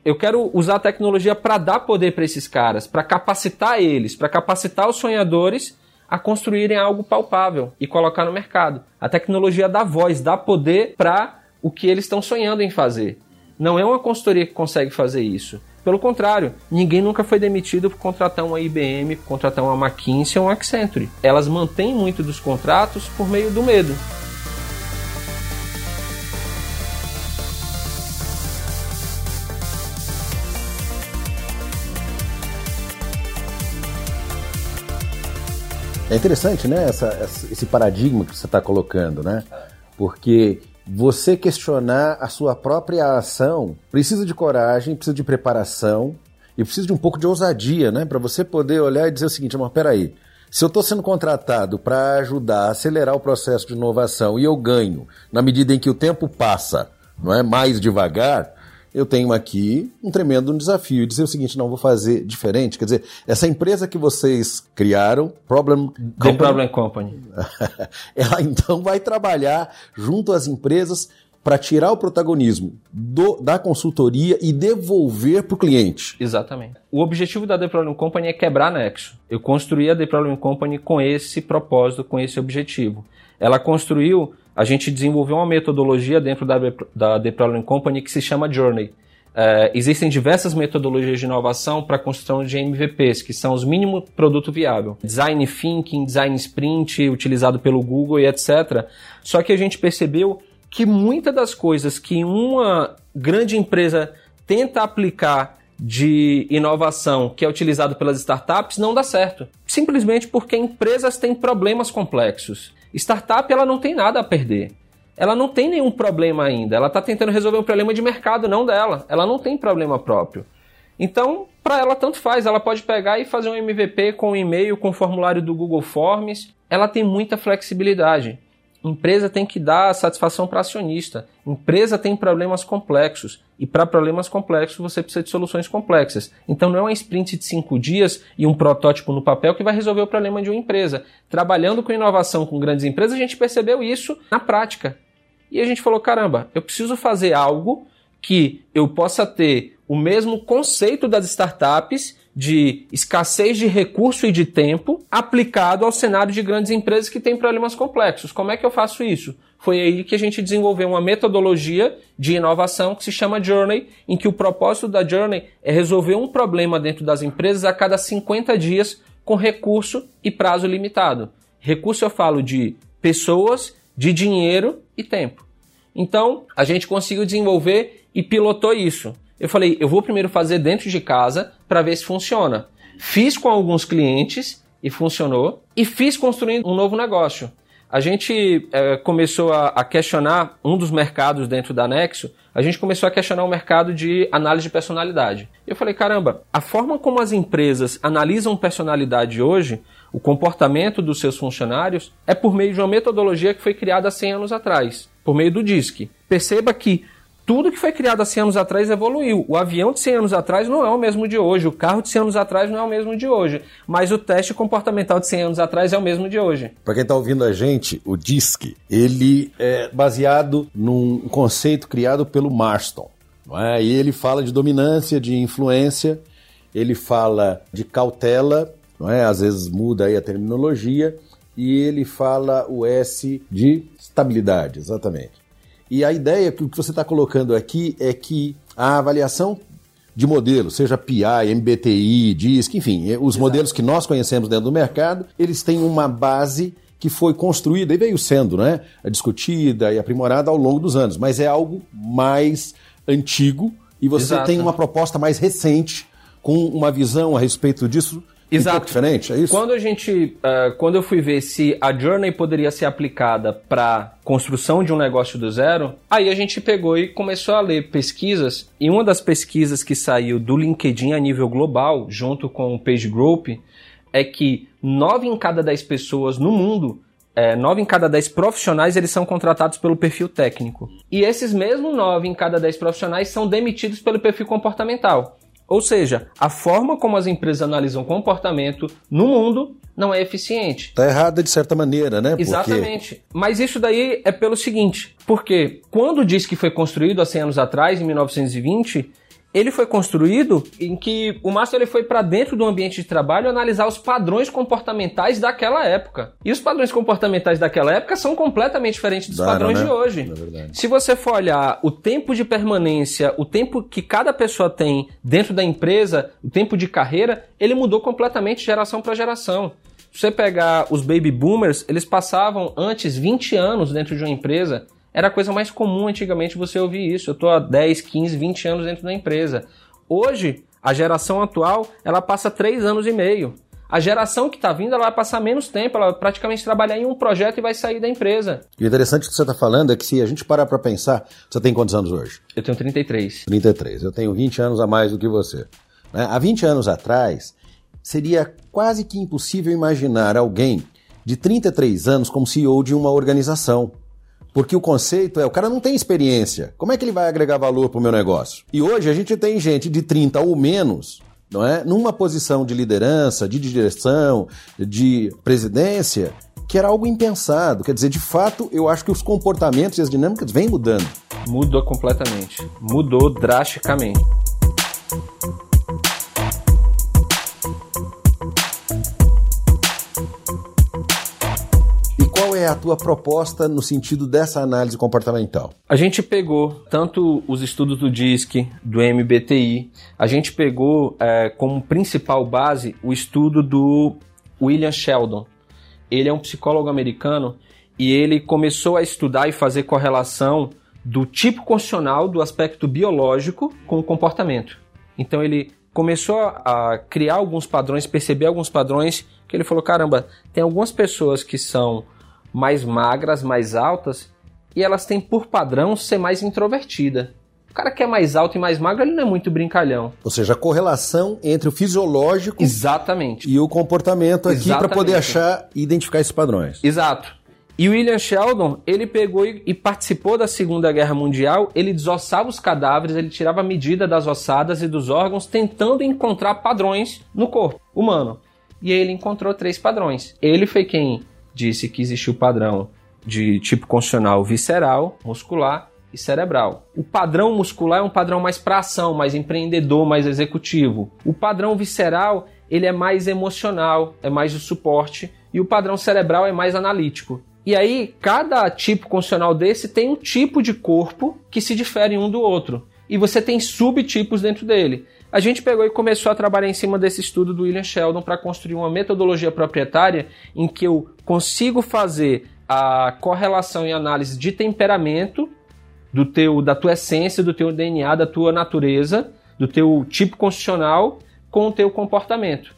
Eu quero usar a tecnologia para dar poder para esses caras, para capacitar eles, para capacitar os sonhadores a construírem algo palpável e colocar no mercado. A tecnologia dá voz, dá poder para o que eles estão sonhando em fazer. Não é uma consultoria que consegue fazer isso. Pelo contrário, ninguém nunca foi demitido por contratar uma IBM, por contratar uma McKinsey ou uma Accenture. Elas mantêm muito dos contratos por meio do medo. É interessante, né, essa, esse paradigma que você está colocando, né? Porque você questionar a sua própria ação precisa de coragem, precisa de preparação e precisa de um pouco de ousadia, né? Para você poder olhar e dizer o seguinte: mas peraí, se eu estou sendo contratado para ajudar a acelerar o processo de inovação e eu ganho na medida em que o tempo passa, não é mais devagar, eu tenho aqui um tremendo desafio. Dizer o seguinte, não, vou fazer diferente. Quer dizer, essa empresa que vocês criaram, Problem Company, The Problem Company. (laughs) ela então vai trabalhar junto às empresas para tirar o protagonismo do, da consultoria e devolver para o cliente. Exatamente. O objetivo da The Problem Company é quebrar nexo. Eu construí a The Problem Company com esse propósito, com esse objetivo. Ela construiu a gente desenvolveu uma metodologia dentro da, da The Problem Company que se chama Journey. É, existem diversas metodologias de inovação para a construção de MVPs, que são os mínimo produto viável. Design Thinking, Design Sprint, utilizado pelo Google e etc. Só que a gente percebeu que muitas das coisas que uma grande empresa tenta aplicar de inovação que é utilizado pelas startups não dá certo. Simplesmente porque empresas têm problemas complexos. Startup ela não tem nada a perder. Ela não tem nenhum problema ainda. Ela está tentando resolver um problema de mercado, não dela. Ela não tem problema próprio. Então, para ela, tanto faz. Ela pode pegar e fazer um MVP com um e-mail, com um formulário do Google Forms ela tem muita flexibilidade. Empresa tem que dar satisfação para acionista. Empresa tem problemas complexos. E para problemas complexos você precisa de soluções complexas. Então não é uma sprint de cinco dias e um protótipo no papel que vai resolver o problema de uma empresa. Trabalhando com inovação com grandes empresas, a gente percebeu isso na prática. E a gente falou: caramba, eu preciso fazer algo que eu possa ter o mesmo conceito das startups de escassez de recurso e de tempo aplicado ao cenário de grandes empresas que têm problemas complexos. Como é que eu faço isso? Foi aí que a gente desenvolveu uma metodologia de inovação que se chama Journey, em que o propósito da Journey é resolver um problema dentro das empresas a cada 50 dias com recurso e prazo limitado. Recurso eu falo de pessoas, de dinheiro e tempo. Então, a gente conseguiu desenvolver e pilotou isso. Eu falei, eu vou primeiro fazer dentro de casa para ver se funciona. Fiz com alguns clientes e funcionou. E fiz construindo um novo negócio. A gente é, começou a, a, questionar um dos mercados dentro da Nexo. A gente começou a questionar o mercado de análise de personalidade. Eu falei, caramba, a forma como as empresas analisam personalidade hoje, o comportamento dos seus funcionários, é por meio de uma metodologia que foi criada há 100 anos atrás, por meio do DISC. Perceba que tudo que foi criado há 100 anos atrás evoluiu. O avião de 100 anos atrás não é o mesmo de hoje, o carro de 100 anos atrás não é o mesmo de hoje, mas o teste comportamental de 100 anos atrás é o mesmo de hoje. Para quem está ouvindo a gente, o DISC, ele é baseado num conceito criado pelo Marston. É? E ele fala de dominância, de influência, ele fala de cautela, não é? às vezes muda aí a terminologia, e ele fala o S de estabilidade, exatamente. E a ideia que você está colocando aqui é que a avaliação de modelo, seja PI, MBTI, DISC, enfim, eh, os Exato. modelos que nós conhecemos dentro do mercado, eles têm uma base que foi construída e veio sendo né, discutida e aprimorada ao longo dos anos, mas é algo mais antigo e você Exato. tem uma proposta mais recente com uma visão a respeito disso Exato. Um pouco diferente, é isso? Quando a gente, uh, quando eu fui ver se a Journey poderia ser aplicada para construção de um negócio do zero, aí a gente pegou e começou a ler pesquisas. E uma das pesquisas que saiu do LinkedIn a nível global, junto com o Page Group, é que 9 em cada 10 pessoas no mundo é, 9 em cada 10 profissionais eles são contratados pelo perfil técnico. E esses mesmos 9 em cada 10 profissionais são demitidos pelo perfil comportamental. Ou seja, a forma como as empresas analisam comportamento no mundo não é eficiente. Está errada de certa maneira, né? Exatamente. Mas isso daí é pelo seguinte, porque quando diz que foi construído há 100 anos atrás, em 1920, ele foi construído em que o Master ele foi para dentro do ambiente de trabalho analisar os padrões comportamentais daquela época. E os padrões comportamentais daquela época são completamente diferentes dos padrões né? de hoje. É Se você for olhar o tempo de permanência, o tempo que cada pessoa tem dentro da empresa, o tempo de carreira, ele mudou completamente de geração para geração. Se você pegar os baby boomers, eles passavam antes 20 anos dentro de uma empresa era a coisa mais comum antigamente você ouvir isso. Eu estou há 10, 15, 20 anos dentro da empresa. Hoje, a geração atual, ela passa 3 anos e meio. A geração que está vindo, ela vai passar menos tempo, ela vai praticamente trabalhar em um projeto e vai sair da empresa. E o interessante que você está falando é que se a gente parar para pensar, você tem quantos anos hoje? Eu tenho 33. 33. Eu tenho 20 anos a mais do que você. Né? Há 20 anos atrás, seria quase que impossível imaginar alguém de 33 anos como CEO de uma organização. Porque o conceito é, o cara não tem experiência. Como é que ele vai agregar valor para o meu negócio? E hoje a gente tem gente de 30 ou menos, não é? Numa posição de liderança, de direção, de presidência, que era algo impensado. Quer dizer, de fato, eu acho que os comportamentos e as dinâmicas vêm mudando. Mudou completamente. Mudou drasticamente. É a tua proposta no sentido dessa análise comportamental? A gente pegou tanto os estudos do DISC, do MBTI, a gente pegou é, como principal base o estudo do William Sheldon. Ele é um psicólogo americano e ele começou a estudar e fazer correlação do tipo constitucional do aspecto biológico com o comportamento. Então ele começou a criar alguns padrões, perceber alguns padrões que ele falou: caramba, tem algumas pessoas que são mais magras, mais altas, e elas têm por padrão ser mais introvertida. O cara que é mais alto e mais magro, ele não é muito brincalhão. Ou seja, a correlação entre o fisiológico Exatamente. e o comportamento aqui para poder achar e identificar esses padrões. Exato. E o William Sheldon, ele pegou e, e, participou da Segunda Guerra Mundial, ele desossava os cadáveres, ele tirava a medida das ossadas e dos órgãos, tentando encontrar padrões no corpo humano. E aí ele encontrou três padrões. Ele foi quem disse que existiu o padrão de tipo constitucional visceral, muscular e cerebral. O padrão muscular é um padrão mais para ação, mais empreendedor, mais executivo. O padrão visceral, ele é mais emocional, é mais de suporte, e o padrão cerebral é mais analítico. E aí, cada tipo constitucional desse tem um tipo de corpo que se difere um do outro. E você tem subtipos dentro dele. A gente pegou e começou a trabalhar em cima desse estudo do William Sheldon para construir uma metodologia proprietária em que eu consigo fazer a correlação e análise de temperamento do teu, da tua essência, do teu DNA, da tua natureza, do teu tipo constitucional com o teu comportamento.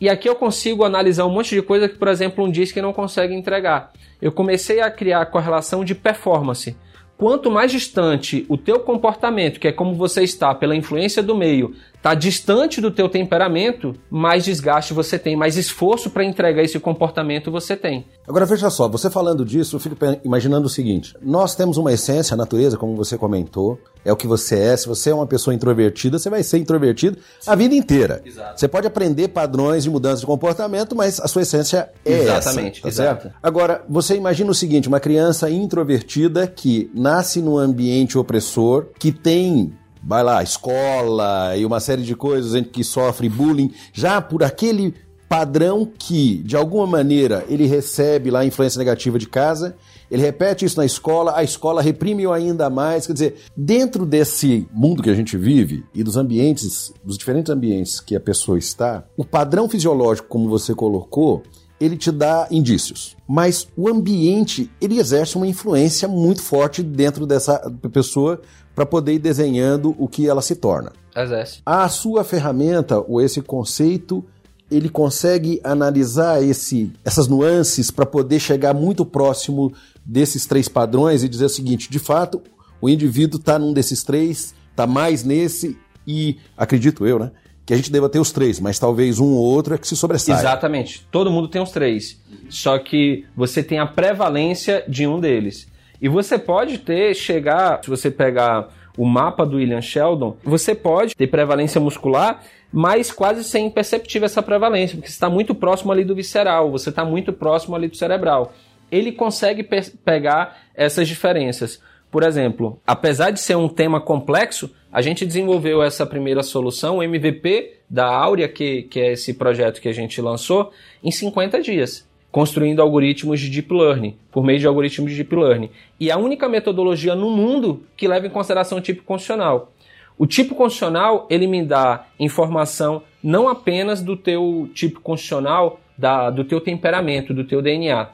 E aqui eu consigo analisar um monte de coisa que, por exemplo, um disco não consegue entregar eu comecei a criar a correlação de performance. Quanto mais distante o teu comportamento, que é como você está pela influência do meio, está distante do teu temperamento, mais desgaste você tem, mais esforço para entregar esse comportamento você tem. Agora veja só, você falando disso, eu fico imaginando o seguinte: nós temos uma essência, a natureza, como você comentou, é o que você é. Se você é uma pessoa introvertida, você vai ser introvertido Sim. a vida inteira. Exato. Você pode aprender padrões de mudança de comportamento, mas a sua essência é Exatamente, essa, tá certo? Agora, você imagina o seguinte, uma criança introvertida que nasce num ambiente opressor, que tem vai lá, escola e uma série de coisas em que sofre bullying, já por aquele padrão que, de alguma maneira, ele recebe lá a influência negativa de casa, ele repete isso na escola, a escola reprime-o ainda mais. Quer dizer, dentro desse mundo que a gente vive e dos ambientes, dos diferentes ambientes que a pessoa está, o padrão fisiológico, como você colocou, ele te dá indícios. Mas o ambiente, ele exerce uma influência muito forte dentro dessa pessoa para poder ir desenhando o que ela se torna. Exerce. A sua ferramenta ou esse conceito, ele consegue analisar esse, essas nuances para poder chegar muito próximo desses três padrões e dizer o seguinte: de fato, o indivíduo está num desses três, está mais nesse e acredito eu, né? Que a gente deva ter os três, mas talvez um ou outro é que se sobressaia. Exatamente. Todo mundo tem os três. Só que você tem a prevalência de um deles. E você pode ter, chegar, se você pegar o mapa do William Sheldon, você pode ter prevalência muscular, mas quase sem imperceptível essa prevalência, porque você está muito próximo ali do visceral, você está muito próximo ali do cerebral. Ele consegue pe pegar essas diferenças. Por exemplo, apesar de ser um tema complexo, a gente desenvolveu essa primeira solução, o MVP da Áurea, que, que é esse projeto que a gente lançou, em 50 dias construindo algoritmos de deep learning, por meio de algoritmos de deep learning. E a única metodologia no mundo que leva em consideração o tipo condicional. O tipo condicional, ele me dá informação não apenas do teu tipo condicional, da, do teu temperamento, do teu DNA,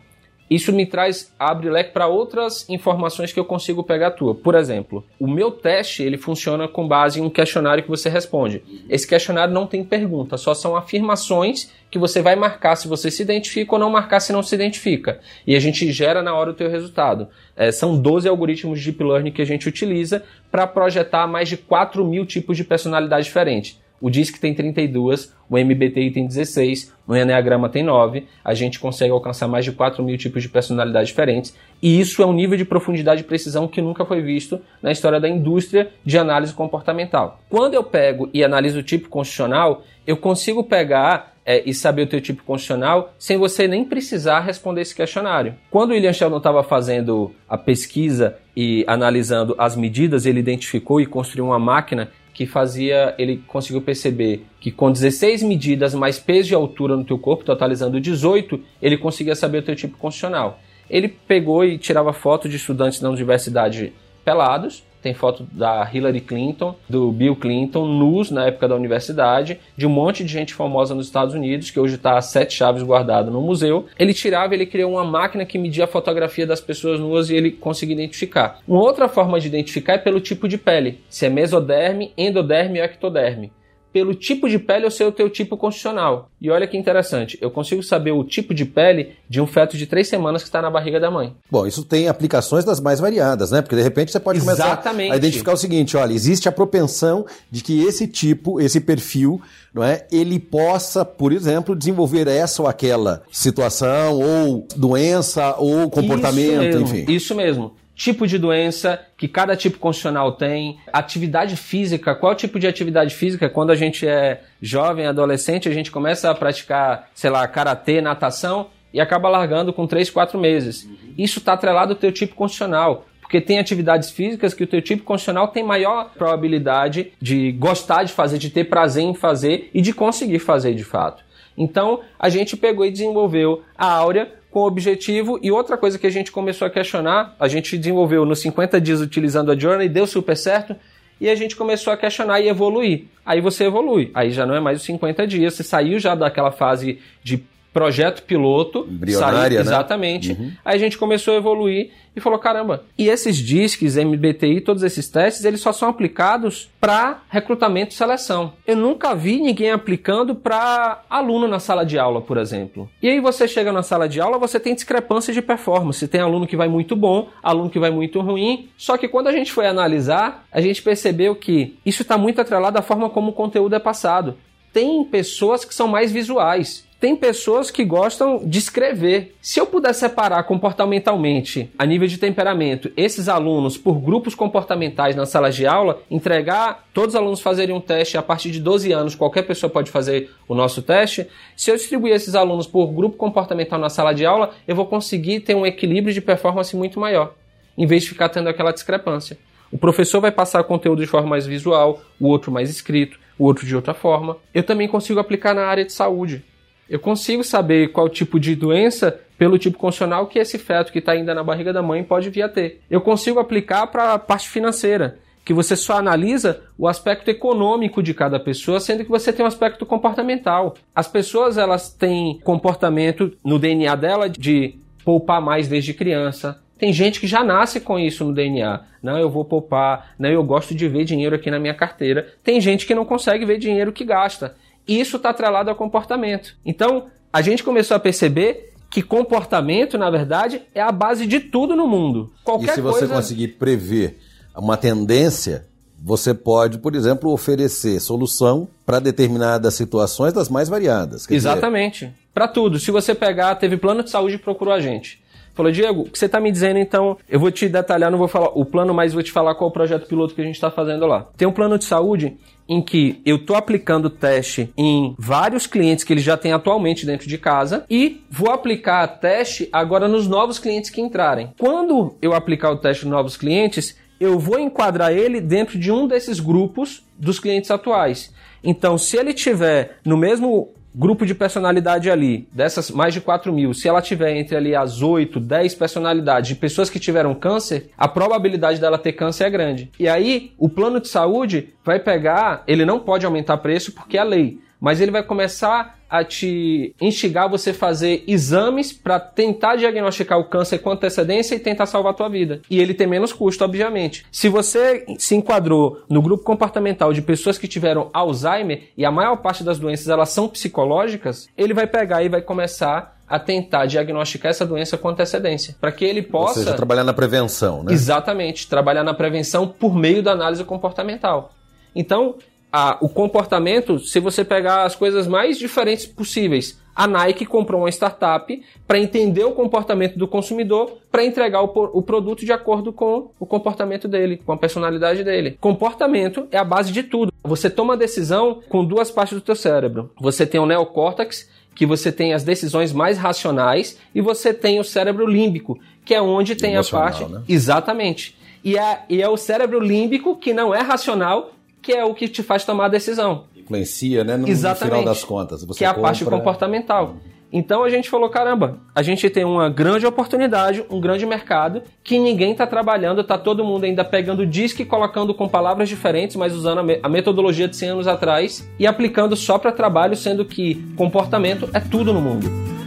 isso me traz, abre leque para outras informações que eu consigo pegar tua. Por exemplo, o meu teste ele funciona com base em um questionário que você responde. Esse questionário não tem pergunta, só são afirmações que você vai marcar se você se identifica ou não marcar se não se identifica. E a gente gera na hora o teu resultado. É, são 12 algoritmos de Deep Learning que a gente utiliza para projetar mais de 4 mil tipos de personalidade diferentes. O DISC tem 32, o MBTI tem 16, o Enneagrama tem 9. A gente consegue alcançar mais de 4 mil tipos de personalidade diferentes. E isso é um nível de profundidade e precisão que nunca foi visto na história da indústria de análise comportamental. Quando eu pego e analiso o tipo constitucional, eu consigo pegar é, e saber o teu tipo constitucional sem você nem precisar responder esse questionário. Quando o William Sheldon estava fazendo a pesquisa e analisando as medidas, ele identificou e construiu uma máquina que fazia, ele conseguiu perceber que com 16 medidas mais peso e altura no teu corpo, totalizando 18, ele conseguia saber o teu tipo constitucional. Ele pegou e tirava foto de estudantes da universidade pelados, tem foto da Hillary Clinton, do Bill Clinton, nus na época da universidade, de um monte de gente famosa nos Estados Unidos, que hoje está sete chaves guardado no museu. Ele tirava, ele criou uma máquina que media a fotografia das pessoas nuas e ele conseguia identificar. Uma outra forma de identificar é pelo tipo de pele, se é mesoderme, endoderme ou ectoderme. Pelo tipo de pele eu sei o teu tipo constitucional. E olha que interessante, eu consigo saber o tipo de pele de um feto de três semanas que está na barriga da mãe. Bom, isso tem aplicações das mais variadas, né? Porque de repente você pode Exatamente. começar a identificar o seguinte: olha, existe a propensão de que esse tipo, esse perfil, não é, ele possa, por exemplo, desenvolver essa ou aquela situação, ou doença, ou comportamento, isso mesmo, enfim. Isso mesmo tipo de doença que cada tipo constitucional tem, atividade física, qual tipo de atividade física? Quando a gente é jovem, adolescente, a gente começa a praticar, sei lá, karatê, natação e acaba largando com 3, 4 meses. Isso está atrelado ao teu tipo constitucional. Porque tem atividades físicas que o teu tipo constitucional tem maior probabilidade de gostar de fazer, de ter prazer em fazer e de conseguir fazer de fato. Então, a gente pegou e desenvolveu a Áurea com o objetivo. E outra coisa que a gente começou a questionar, a gente desenvolveu nos 50 dias utilizando a Journey, deu super certo, e a gente começou a questionar e evoluir. Aí você evolui. Aí já não é mais os 50 dias, você saiu já daquela fase de projeto piloto. Embrionária, saiu, Exatamente. Né? Uhum. Aí a gente começou a evoluir e falou, caramba, e esses disques, MBTI, todos esses testes, eles só são aplicados para recrutamento e seleção. Eu nunca vi ninguém aplicando para aluno na sala de aula, por exemplo. E aí você chega na sala de aula, você tem discrepância de performance. Tem aluno que vai muito bom, aluno que vai muito ruim. Só que quando a gente foi analisar, a gente percebeu que isso está muito atrelado à forma como o conteúdo é passado. Tem pessoas que são mais visuais. Tem pessoas que gostam de escrever. Se eu puder separar comportamentalmente, a nível de temperamento, esses alunos por grupos comportamentais na sala de aula, entregar todos os alunos fazerem um teste a partir de 12 anos, qualquer pessoa pode fazer o nosso teste. Se eu distribuir esses alunos por grupo comportamental na sala de aula, eu vou conseguir ter um equilíbrio de performance muito maior, em vez de ficar tendo aquela discrepância. O professor vai passar conteúdo de forma mais visual, o outro mais escrito, o outro de outra forma. Eu também consigo aplicar na área de saúde. Eu consigo saber qual tipo de doença pelo tipo constitucional que esse feto que está ainda na barriga da mãe pode vir a ter. Eu consigo aplicar para a parte financeira, que você só analisa o aspecto econômico de cada pessoa, sendo que você tem um aspecto comportamental. As pessoas elas têm comportamento no DNA dela de poupar mais desde criança. Tem gente que já nasce com isso no DNA. Não, eu vou poupar. Não, eu gosto de ver dinheiro aqui na minha carteira. Tem gente que não consegue ver dinheiro que gasta isso está atrelado ao comportamento. Então, a gente começou a perceber que comportamento, na verdade, é a base de tudo no mundo. Qualquer e se você coisa... conseguir prever uma tendência, você pode, por exemplo, oferecer solução para determinadas situações das mais variadas. Exatamente. Para tudo. Se você pegar, teve plano de saúde e procurou a gente. Falou, Diego, o que você está me dizendo então? Eu vou te detalhar, não vou falar o plano, mas vou te falar qual é o projeto piloto que a gente está fazendo lá. Tem um plano de saúde em que eu estou aplicando teste em vários clientes que ele já tem atualmente dentro de casa e vou aplicar teste agora nos novos clientes que entrarem. Quando eu aplicar o teste nos novos clientes, eu vou enquadrar ele dentro de um desses grupos dos clientes atuais. Então, se ele tiver no mesmo grupo de personalidade ali, dessas mais de 4 mil, se ela tiver entre ali as 8, 10 personalidades de pessoas que tiveram câncer, a probabilidade dela ter câncer é grande. E aí, o plano de saúde vai pegar, ele não pode aumentar preço porque é lei, mas ele vai começar a te instigar você fazer exames para tentar diagnosticar o câncer com antecedência e tentar salvar a tua vida. E ele tem menos custo, obviamente. Se você se enquadrou no grupo comportamental de pessoas que tiveram Alzheimer e a maior parte das doenças elas são psicológicas, ele vai pegar e vai começar a tentar diagnosticar essa doença com antecedência, para que ele possa Ou seja, trabalhar na prevenção, né? Exatamente, trabalhar na prevenção por meio da análise comportamental. Então, a, o comportamento, se você pegar as coisas mais diferentes possíveis. A Nike comprou uma startup para entender o comportamento do consumidor para entregar o, o, produto de acordo com o comportamento dele, com a personalidade dele. Comportamento é a base de tudo. Você toma decisão com duas partes do teu cérebro. Você tem o neocórtex, que você tem as decisões mais racionais, e você tem o cérebro límbico, que é onde tem Emocional, a parte. Né? Exatamente. E é, e é o cérebro límbico que não é racional, que é o que te faz tomar a decisão. Influencia, né? No, Exatamente. no final das contas. Você que é a compra... parte comportamental. Então a gente falou, caramba, a gente tem uma grande oportunidade, um grande mercado, que ninguém está trabalhando, está todo mundo ainda pegando disco e colocando com palavras diferentes, mas usando a metodologia de 100 anos atrás e aplicando só para trabalho, sendo que comportamento é tudo no mundo.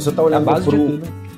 Você está olhando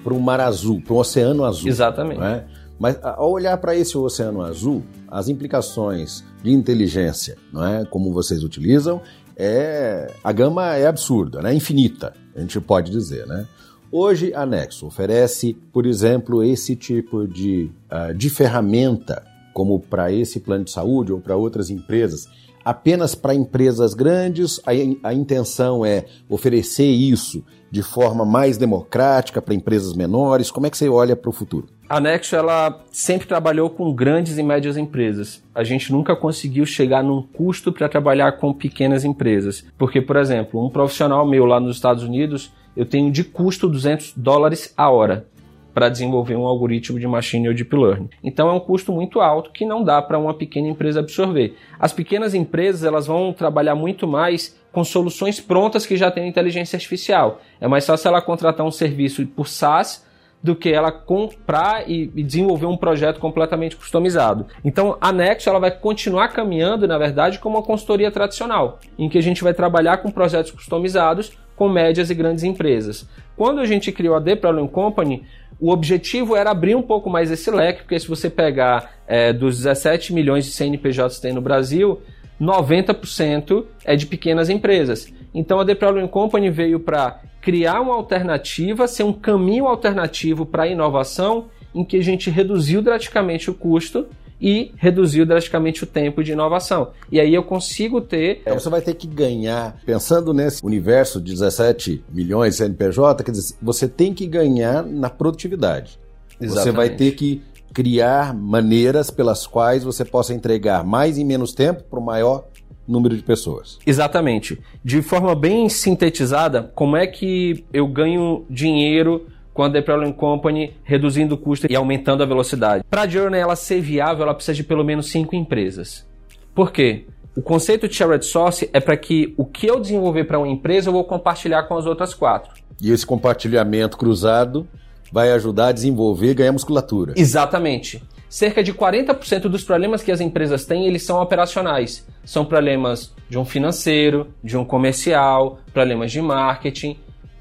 para o mar azul, para o oceano azul. Exatamente. É? Mas ao olhar para esse oceano azul, as implicações de inteligência, não é, como vocês utilizam, é a gama é absurda, né? Infinita, a gente pode dizer, né? Hoje a Nexo oferece, por exemplo, esse tipo de, uh, de ferramenta, como para esse plano de saúde ou para outras empresas, apenas para empresas grandes, a, a intenção é oferecer isso de forma mais democrática para empresas menores? Como é que você olha para o futuro? A Nexo ela sempre trabalhou com grandes e médias empresas. A gente nunca conseguiu chegar num custo para trabalhar com pequenas empresas. Porque, por exemplo, um profissional meu lá nos Estados Unidos, eu tenho de custo 200 dólares a hora para desenvolver um algoritmo de machine ou deep learning. Então é um custo muito alto que não dá para uma pequena empresa absorver. As pequenas empresas elas vão trabalhar muito mais com soluções prontas que já têm inteligência artificial. É mais fácil ela contratar um serviço por SaaS do que ela comprar e, desenvolver um projeto completamente customizado. Então, a Nexo ela vai continuar caminhando, na verdade, como uma consultoria tradicional, em que a gente vai trabalhar com projetos customizados com médias e grandes empresas. Quando a gente criou a The Problem Company, o objetivo era abrir um pouco mais esse leque, porque se você pegar é, dos 17 milhões de CNPJs que tem no Brasil, 90% é de pequenas empresas. Então a The Problem Company veio para criar uma alternativa, ser um caminho alternativo para a inovação, em que a gente reduziu drasticamente o custo e reduziu drasticamente o tempo de inovação. E aí eu consigo ter. Então você vai ter que ganhar, pensando nesse universo de 17 milhões de CNPJ, quer dizer, você tem que ganhar na produtividade. Exatamente. Você vai ter que criar maneiras pelas quais você possa entregar mais em menos tempo para o maior número de pessoas. Exatamente. De forma bem sintetizada, como é que eu ganho dinheiro com a The Problem Company reduzindo o custo e aumentando a velocidade? Para a Journey ela ser viável, ela precisa de pelo menos cinco empresas. Por quê? O conceito de shared source é para que o que eu desenvolver para uma empresa eu vou compartilhar com as outras quatro. E esse compartilhamento cruzado vai ajudar a desenvolver e ganhar musculatura. Exatamente. Cerca de 40% dos problemas que as empresas têm, eles são operacionais. São problemas de um financeiro, de um comercial, problemas de marketing,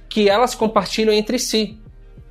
que elas compartilham entre si.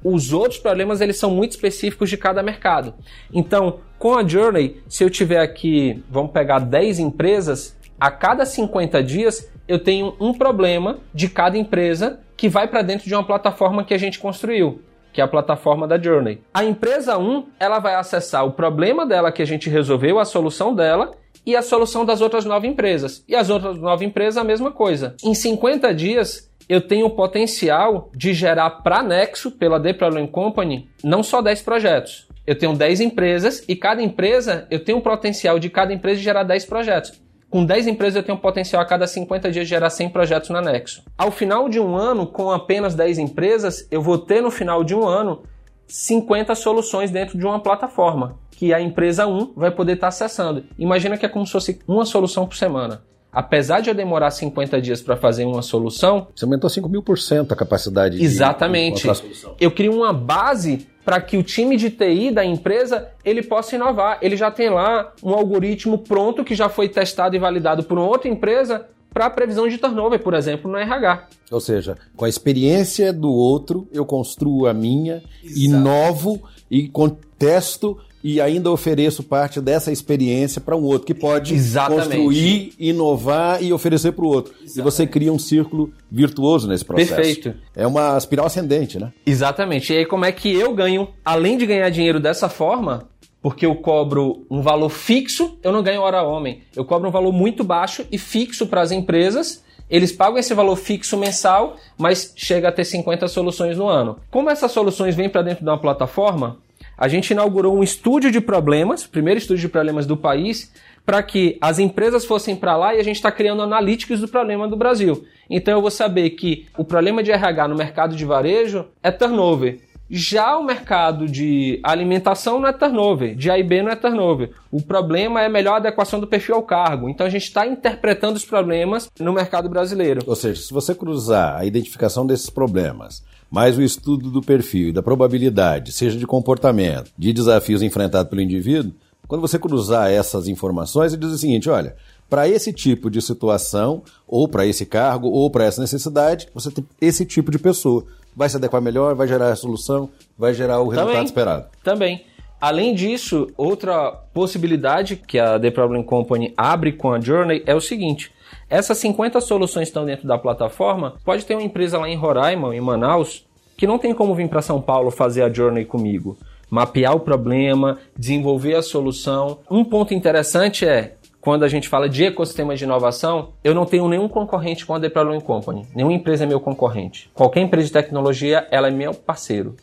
Os outros problemas, eles são muito específicos de cada mercado. Então, com a Journey, se eu tiver aqui, vamos pegar 10 empresas, a cada 50 dias eu tenho um problema de cada empresa que vai para dentro de uma plataforma que a gente construiu que é a plataforma da Journey. A empresa 1, ela vai acessar o problema dela que a gente resolveu, a solução dela, e a solução das outras nove empresas. E as outras nove empresas, a mesma coisa. Em 50 dias, eu tenho o potencial de gerar para Nexo, pela The Problem Company, não só 10 projetos. Eu tenho 10 empresas e cada empresa, eu tenho o potencial de cada empresa gerar 10 projetos. Com 10 empresas eu tenho potencial a cada 50 dias gerar 100 projetos na Nexo. Ao final de um ano, com apenas 10 empresas, eu vou ter no final de um ano 50 soluções dentro de uma plataforma que a empresa 1 vai poder estar acessando. Imagina que é como se fosse uma solução por semana. Apesar de eu demorar 50 dias para fazer uma solução. Você aumentou 5 mil por cento a capacidade Exatamente. de. Eu crio uma base para que o time de TI da empresa ele possa inovar. Ele já tem lá um algoritmo pronto que já foi testado e validado por uma outra empresa para previsão de turnover, por exemplo, no RH. Ou seja, com a experiência do outro, eu construo a minha, Exato. inovo e contesto e ainda ofereço parte dessa experiência para um outro que pode Exatamente. construir, inovar e oferecer para o outro. Exatamente. E você cria um círculo virtuoso nesse processo. Perfeito. É uma espiral ascendente, né? Exatamente. E aí como é que eu ganho, além de ganhar dinheiro dessa forma, porque eu cobro um valor fixo, eu não ganho hora homem. Eu cobro um valor muito baixo e fixo para as empresas. Eles pagam esse valor fixo mensal, mas chega a ter 50 soluções no ano. Como essas soluções vêm para dentro de uma plataforma, a gente inaugurou um estúdio de problemas, primeiro estúdio de problemas do país, para que as empresas fossem para lá e a gente está criando analíticos do problema do Brasil. Então eu vou saber que o problema de RH no mercado de varejo é turnover. Já o mercado de alimentação não é turnover, de A e B não é turnover. O problema é melhor adequação do perfil ao cargo. Então a gente está interpretando os problemas no mercado brasileiro. Ou seja, se você cruzar a identificação desses problemas mais o estudo do perfil e da probabilidade, seja de comportamento, de desafios enfrentados pelo indivíduo, quando você cruzar essas informações, ele diz o seguinte: olha, para esse tipo de situação, ou para esse cargo, ou para essa necessidade, você tem esse tipo de pessoa. vai se adequar melhor, vai gerar a solução, vai gerar o resultado Também. esperado. Também. Além disso, outra possibilidade que a The Problem Company abre com a Journey é o seguinte: essas 50 soluções estão dentro da plataforma, pode ter uma empresa lá em Roraima, em Manaus, que não tem como vir para São Paulo fazer a Journey comigo. Mapear o problema, desenvolver a solução. Um ponto interessante é, quando a gente fala de ecossistema de inovação, eu não tenho nenhum concorrente com a Problem Company. Nenhuma empresa é meu concorrente. Qualquer empresa de tecnologia, ela é meu parceiro.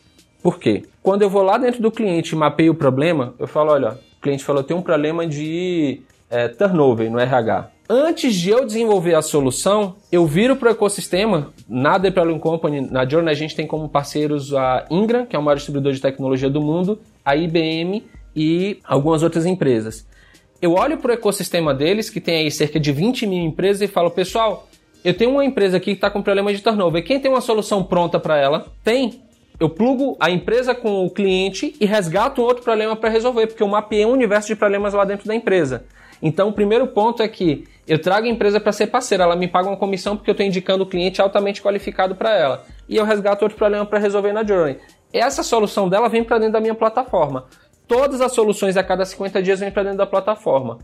Por quê? Quando eu vou lá dentro do cliente e mapeio o problema, eu falo, olha, o cliente falou, tem um problema de é, turnover no RH. Antes de eu desenvolver a solução, eu viro para o ecossistema. Na Problem Company, na Journey, a gente tem como parceiros a Ingram, que é o maior distribuidor de tecnologia do mundo, a IBM e algumas outras empresas. Eu olho para o ecossistema deles, que tem aí cerca de 20 mil empresas, e falo, pessoal, eu tenho uma empresa aqui que está com problema de turnover. Quem tem uma solução pronta para ela? Tem eu plugo a empresa com o cliente e resgato um outro problema para resolver, porque eu mapeei um universo de problemas lá dentro da empresa. Então, o primeiro ponto é que eu trago a empresa para ser parceira, ela me paga uma comissão porque eu estou indicando o cliente altamente qualificado para ela. E eu resgato outro problema para resolver na Journey. Essa solução dela vem para dentro da minha plataforma. Todas as soluções a cada 50 dias vêm para dentro da plataforma.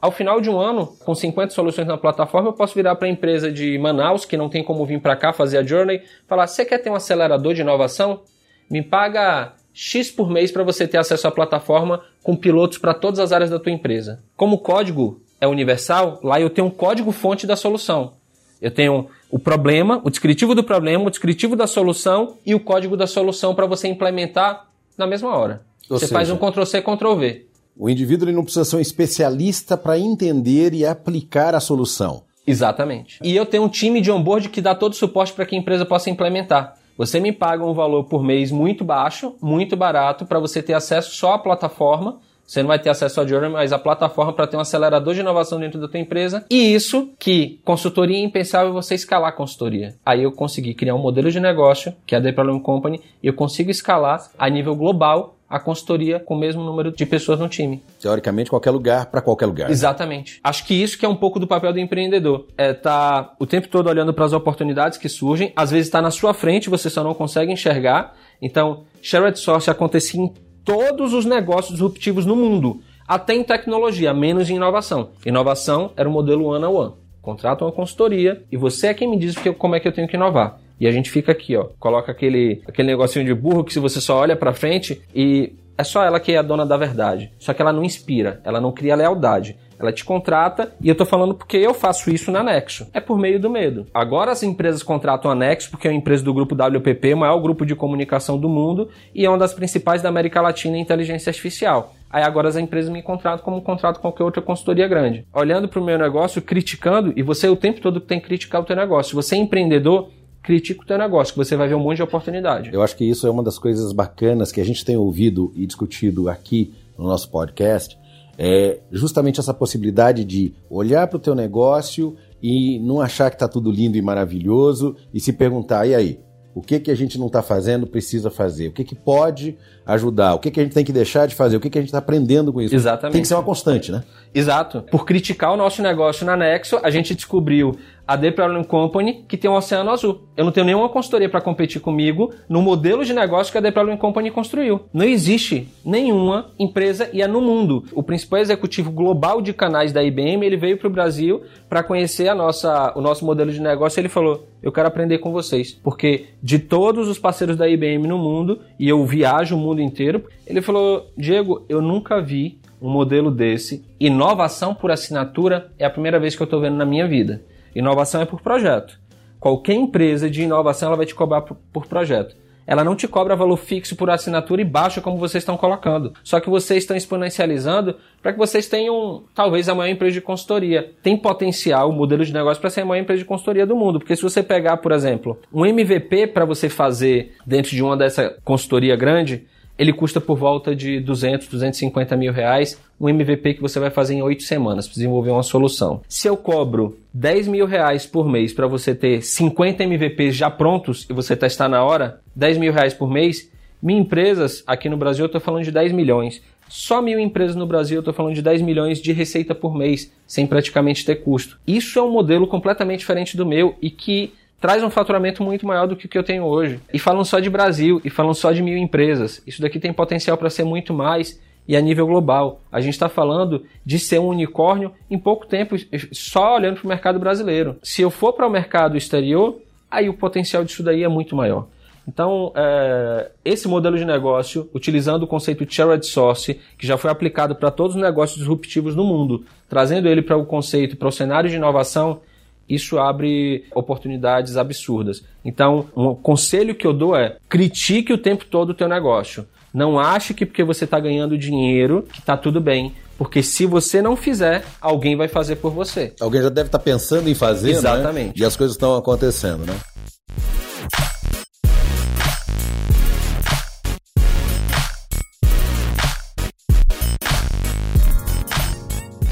Ao final de um ano, com 50 soluções na plataforma, eu posso virar para a empresa de Manaus, que não tem como vir para cá fazer a Journey, falar: você quer ter um acelerador de inovação? Me paga X por mês para você ter acesso à plataforma com pilotos para todas as áreas da tua empresa. Como o código é universal, lá eu tenho um código-fonte da solução. Eu tenho o problema, o descritivo do problema, o descritivo da solução e o código da solução para você implementar na mesma hora. Ou você seja, faz um Ctrl-C, Ctrl-V. O indivíduo não precisa ser um especialista para entender e aplicar a solução. Exatamente. E eu tenho um time de onboard que dá todo o suporte para que a empresa possa implementar. Você me paga um valor por mês muito baixo, muito barato, para você ter acesso só à plataforma. Você não vai ter acesso ao Journey, mas a plataforma para ter um acelerador de inovação dentro da tua empresa. E isso que consultoria é impensável você escalar a consultoria. Aí eu consegui criar um modelo de negócio, que é a The Problem Company, e eu consigo escalar a nível global a consultoria com o mesmo número de pessoas no time. Teoricamente, qualquer lugar para qualquer lugar. Exatamente. Acho que isso que é um pouco do papel do empreendedor. É tá o tempo todo olhando para as oportunidades que surgem, às vezes está na sua frente, você só não consegue enxergar. Então, shared source acontecia em todos os negócios disruptivos no mundo, até em tecnologia, menos em inovação. Inovação era o modelo one on one. Contrata uma consultoria e você é quem me diz como é que eu tenho que inovar. E a gente fica aqui, ó, coloca aquele, aquele negocinho de burro que se você só olha pra frente e é só ela que é a dona da verdade. Só que ela não inspira, ela não cria lealdade. Ela te contrata e eu tô falando porque eu faço isso na Nexo. É por meio do medo. Agora as empresas contratam a Nexo porque é uma empresa do grupo WPP, o maior grupo de comunicação do mundo e é uma das principais da América Latina em inteligência artificial. Aí agora as empresas me contratam como um contrato com qualquer outra consultoria grande. Olhando para o meu negócio, criticando, e você o tempo todo tem que criticar o teu negócio. Se você é empreendedor, critica o teu negócio, que você vai ver um monte de oportunidade. Eu acho que isso é uma das coisas bacanas que a gente tem ouvido e discutido aqui no nosso podcast. É justamente essa possibilidade de olhar para o teu negócio e não achar que está tudo lindo e maravilhoso e se perguntar, e aí? O que, que a gente não está fazendo, precisa fazer? O que, que pode ajudar? O que, que a gente tem que deixar de fazer? O que, que a gente está aprendendo com isso? Exatamente. Tem que ser uma constante, né? Exato. Por criticar o nosso negócio na Nexo, a gente descobriu a The Problem Company, que tem um oceano azul. Eu não tenho nenhuma consultoria para competir comigo no modelo de negócio que a The Problem Company construiu. Não existe nenhuma empresa e é no mundo. O principal executivo global de canais da IBM, ele veio para o Brasil para conhecer a nossa, o nosso modelo de negócio. e Ele falou: "Eu quero aprender com vocês, porque de todos os parceiros da IBM no mundo e eu viajo o mundo inteiro, ele falou: Diego, eu nunca vi um modelo desse. Inovação por assinatura é a primeira vez que eu estou vendo na minha vida. Inovação é por projeto. Qualquer empresa de inovação ela vai te cobrar por, projeto. Ela não te cobra valor fixo por assinatura e baixo como vocês estão colocando. Só que vocês estão exponencializando para que vocês tenham talvez a maior empresa de consultoria. Tem potencial o modelo de negócio para ser a maior empresa de consultoria do mundo. Porque se você pegar, por exemplo, um MVP para você fazer dentro de uma dessa consultoria grande, ele custa por volta de 200, 250 mil reais, um MVP que você vai fazer em 8 semanas para desenvolver uma solução. Se eu cobro 10 mil reais por mês para você ter 50 MVPs já prontos e você testar na hora, 10 mil reais por mês, mil empresas aqui no Brasil eu estou falando de 10 milhões. Só mil empresas no Brasil eu estou falando de 10 milhões de receita por mês, sem praticamente ter custo. Isso é um modelo completamente diferente do meu e que traz um faturamento muito maior do que o que eu tenho hoje. E falam só de Brasil, e falam só de mil empresas. Isso daqui tem potencial para ser muito mais e a nível global. A gente está falando de ser um unicórnio em pouco tempo, só olhando para o mercado brasileiro. Se eu for para o mercado exterior, aí o potencial disso daí é muito maior. Então, é, esse modelo de negócio, utilizando o conceito shared source, que já foi aplicado para todos os negócios disruptivos no mundo, trazendo ele para o conceito, para o cenário de inovação, isso abre oportunidades absurdas. Então, um conselho que eu dou é: critique o tempo todo o teu negócio. Não ache que porque você está ganhando dinheiro que está tudo bem. Porque se você não fizer, alguém vai fazer por você. Alguém já deve estar tá pensando em fazer, né? Exatamente. Né? E as coisas estão acontecendo, né?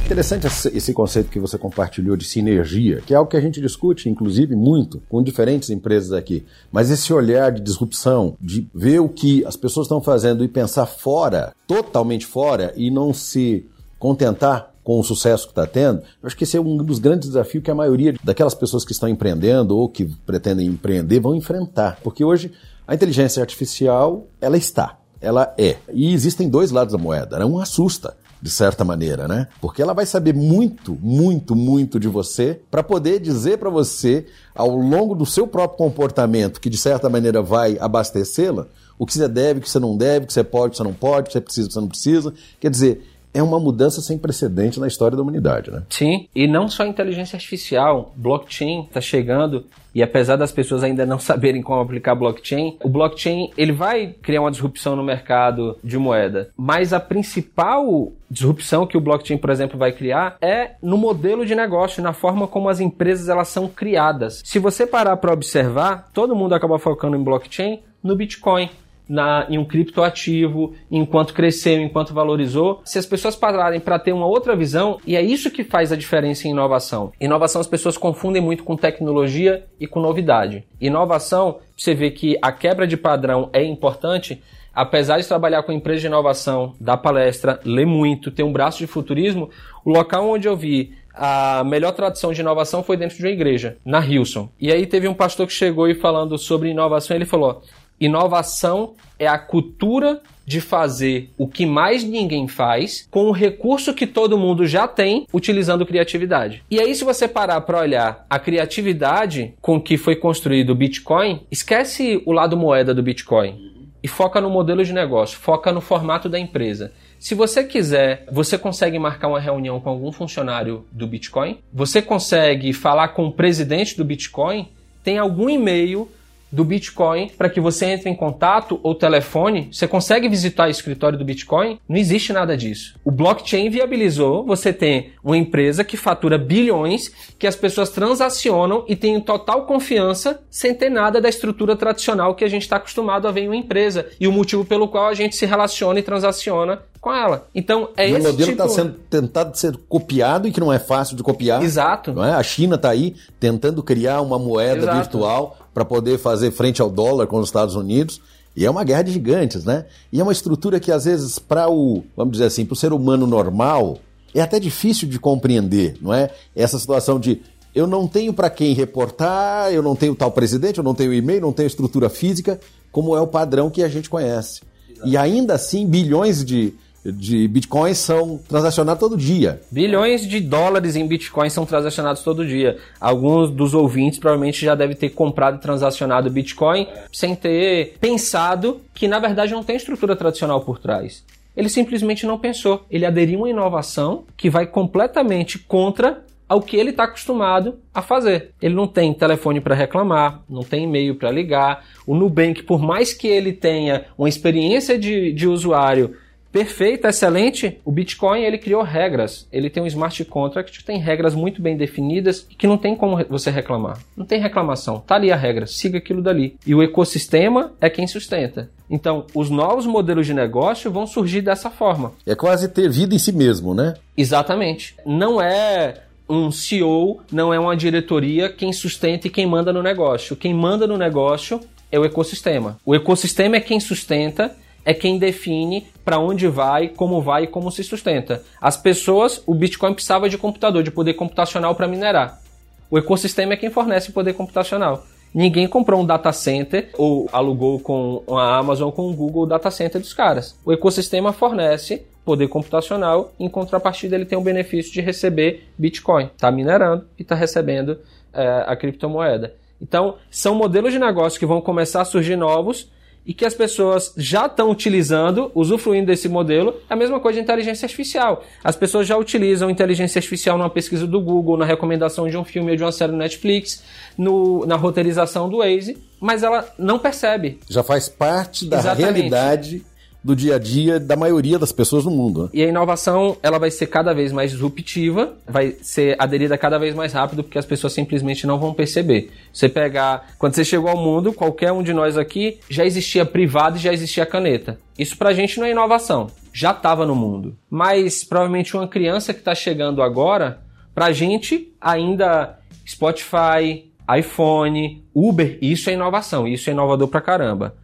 Interessante esse conceito que você compartilhou de sinergia, que é algo que a gente discute, inclusive, muito com diferentes empresas aqui. Mas esse olhar de disrupção, de ver o que as pessoas estão fazendo e pensar fora, totalmente fora, e não se contentar com o sucesso que está tendo, eu acho que esse é um dos grandes desafios que a maioria daquelas pessoas que estão empreendendo ou que pretendem empreender vão enfrentar. Porque hoje a inteligência artificial, ela está, ela é. E existem dois lados da moeda. Né? Um assusta de certa maneira, né? Porque ela vai saber muito, muito, muito de você para poder dizer para você, ao longo do seu próprio comportamento, que de certa maneira vai abastecê-la, o que você deve, o que você não deve, o que você pode, o que você não pode, o que você precisa, o que você não precisa. Quer dizer, é uma mudança sem precedente na história da humanidade, né? Sim, e não só inteligência artificial, blockchain está chegando e apesar das pessoas ainda não (laughs) saberem como aplicar blockchain, o blockchain ele vai criar uma disrupção no mercado de moeda, mas a principal disrupção que o blockchain, por exemplo, vai criar é no modelo de negócio, na forma como as empresas elas são criadas. Se você parar para observar, todo mundo acaba focando em blockchain no Bitcoin na, em um criptoativo, enquanto cresceu, enquanto valorizou. Se as pessoas pararem para ter uma outra visão, e é isso que faz a diferença em inovação. Inovação as pessoas confundem muito com tecnologia e com novidade. Inovação, você vê que a quebra de padrão é importante, apesar de trabalhar com empresa de inovação, dar palestra, ler muito, ter um braço de futurismo, o local onde eu vi a melhor tradição de inovação foi dentro de uma igreja, na Hilson. E aí teve um pastor que chegou e falando sobre inovação, ele falou: Inovação é a cultura de fazer o que mais ninguém faz com o recurso que todo mundo já tem utilizando criatividade. E aí, se você parar para olhar a criatividade com que foi construído o Bitcoin, esquece o lado moeda do Bitcoin e foca no modelo de negócio, foca no formato da empresa. Se você quiser, você consegue marcar uma reunião com algum funcionário do Bitcoin, você consegue falar com o presidente do Bitcoin, tem algum e-mail do Bitcoin para que você entre em contato ou telefone, você consegue visitar o escritório do Bitcoin? Não existe nada disso. O blockchain viabilizou você ter uma empresa que fatura bilhões, que as pessoas transacionam e têm total confiança sem ter nada da estrutura tradicional que a gente está acostumado a ver em uma empresa e o motivo pelo qual a gente se relaciona e transaciona com ela. Então é e esse o modelo está tipo... sendo tentado ser copiado e que não é fácil de copiar. Exato. Não é? A China está aí tentando criar uma moeda Exato. virtual para poder fazer frente ao dólar com os Estados Unidos. E é uma guerra de gigantes, né? E é uma estrutura que, às vezes, para o, vamos dizer assim, para o ser humano normal, é até difícil de compreender, não é? Essa situação de eu não tenho para quem reportar, eu não tenho tal presidente, eu não tenho e-mail, não tenho estrutura física, como é o padrão que a gente conhece. Exato. E ainda assim, bilhões de, de bitcoins são transacionados todo dia. Bilhões de dólares em bitcoins são transacionados todo dia. Alguns dos ouvintes provavelmente já devem ter comprado e transacionado bitcoin sem ter pensado que na verdade não tem estrutura tradicional por trás. Ele simplesmente não pensou. Ele aderiu a uma inovação que vai completamente contra ao que ele está acostumado a fazer. Ele não tem telefone para reclamar, não tem e-mail para ligar. O Nubank, por mais que ele tenha uma experiência de, de usuário perfeita, excelente, o Bitcoin ele criou regras. Ele tem um smart contract que tem regras muito bem definidas e que não tem como você reclamar. Não tem reclamação. Tá ali a regra, siga aquilo dali. E o ecossistema é quem sustenta. Então, os novos modelos de negócio vão surgir dessa forma. É quase ter vida em si mesmo, né? Exatamente. Não é um CEO, não é uma diretoria quem sustenta e quem manda no negócio. Quem manda no negócio é o ecossistema. O ecossistema é quem sustenta é quem define para onde vai, como vai e como se sustenta. As pessoas, o Bitcoin precisava de computador, de poder computacional para minerar. O ecossistema é quem fornece poder computacional. Ninguém comprou um data center ou alugou com a Amazon com o Google o data center dos caras. O ecossistema fornece poder computacional, em contrapartida ele tem o benefício de receber Bitcoin. Está minerando e está recebendo é, a criptomoeda. Então, são modelos de negócio que vão começar a surgir novos e que as pessoas já estão utilizando, usufruindo desse modelo, é a mesma coisa de inteligência artificial. As pessoas já utilizam inteligência artificial numa pesquisa do Google, na recomendação de um filme ou de uma série do Netflix, no, na roteirização do Waze, mas ela não percebe. Já faz parte da Exatamente. realidade do dia a dia da maioria das pessoas no mundo. Né? E a inovação ela vai ser cada vez mais disruptiva, vai ser aderida cada vez mais rápido, porque as pessoas simplesmente não vão perceber. Você pegar, quando você chegou ao mundo, qualquer um de nós aqui já existia privado e já existia caneta. Isso pra gente não é inovação, já estava no mundo. Mas provavelmente uma criança que está chegando agora, pra gente ainda Spotify, iPhone, Uber, isso é inovação, isso é inovador pra caramba.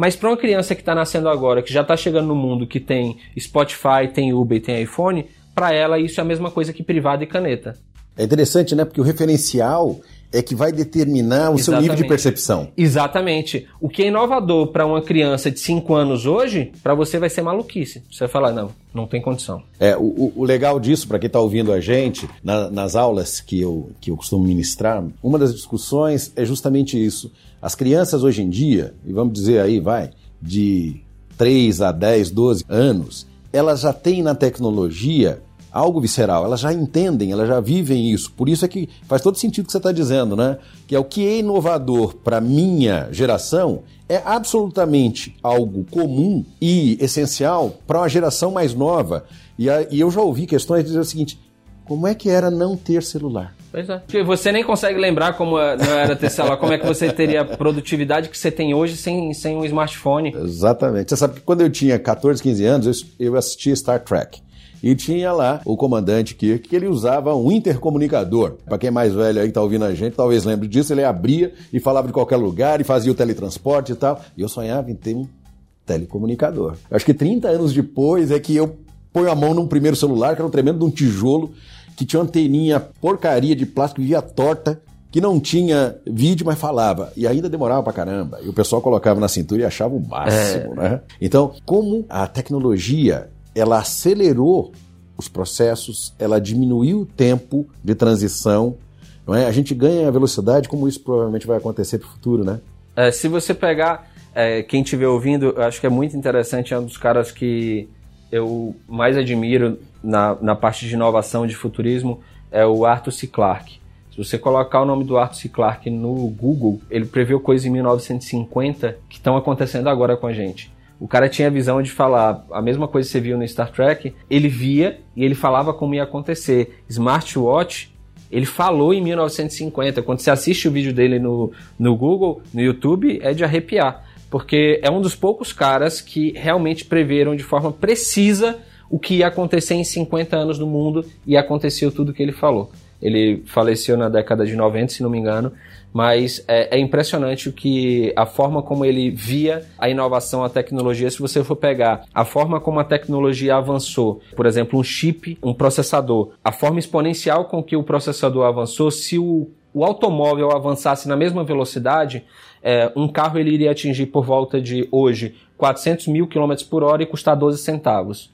Mas para uma criança que está nascendo agora, que já está chegando no mundo, que tem Spotify, tem Uber e tem iPhone, para ela isso é a mesma coisa que privado e caneta. É interessante, né? Porque o referencial é que vai determinar o Exatamente. seu nível de percepção. Exatamente. O que é inovador para uma criança de 5 anos hoje, para você vai ser maluquice. Você vai falar, não, não tem condição. É, o, o legal disso, para quem está ouvindo a gente, na, nas aulas que eu, que eu costumo ministrar, uma das discussões é justamente isso. As crianças hoje em dia, e vamos dizer aí, vai, de 3 a 10, 12 anos, elas já têm na tecnologia algo visceral, elas já entendem, elas já vivem isso. Por isso é que faz todo sentido o que você está dizendo, né? Que é o que é inovador para minha geração é absolutamente algo comum e essencial para uma geração mais nova. E, eu já ouvi questões dizer o seguinte: como é que era não ter celular? Pois é. Você nem consegue lembrar como é, não era ter celular, como é que você teria a produtividade que você tem hoje sem, sem um smartphone. Exatamente. Você sabe que quando eu tinha 14, 15 anos, eu assistia Star Trek. E tinha lá o comandante Kirk, que ele usava um intercomunicador. Para quem é mais velho aí que tá ouvindo a gente, talvez lembre disso, ele abria e falava de qualquer lugar e fazia o teletransporte e tal. E eu sonhava em ter um telecomunicador. Acho que 30 anos depois é que eu ponho a mão num primeiro celular, que era um tremendo de um tijolo, que tinha uma anteninha porcaria de plástico, via torta, que não tinha vídeo, mas falava. E ainda demorava pra caramba. E o pessoal colocava na cintura e achava o máximo, é. né? Então, como a tecnologia ela acelerou os processos, ela diminuiu o tempo de transição. Não é? A gente ganha velocidade, como isso provavelmente vai acontecer para o futuro, né? É, se você pegar é, quem estiver ouvindo, eu acho que é muito interessante, é um dos caras que eu mais admiro na, na parte de inovação de futurismo, é o Arthur C. Clarke. Se você colocar o nome do Arthur C. Clarke no Google, ele previu coisas em 1950 que estão acontecendo agora com a gente. O cara tinha a visão de falar a mesma coisa que você viu no Star Trek, ele via e ele falava como ia acontecer. Smartwatch, ele falou em 1950. Quando você assiste o vídeo dele no, no Google, no YouTube, é de arrepiar. Porque é um dos poucos caras que realmente preveram de forma precisa o que ia acontecer em 50 anos no mundo e aconteceu tudo que ele falou. Ele faleceu na década de 90, se não me engano, mas é, é, impressionante o que a forma como ele via a inovação, a tecnologia. Se você for pegar a forma como a tecnologia avançou, por exemplo, um chip, um processador, a forma exponencial com que o processador avançou, se o, o automóvel avançasse na mesma velocidade, é, um carro ele iria atingir por volta de hoje 400 mil quilômetros por hora e custar 12 centavos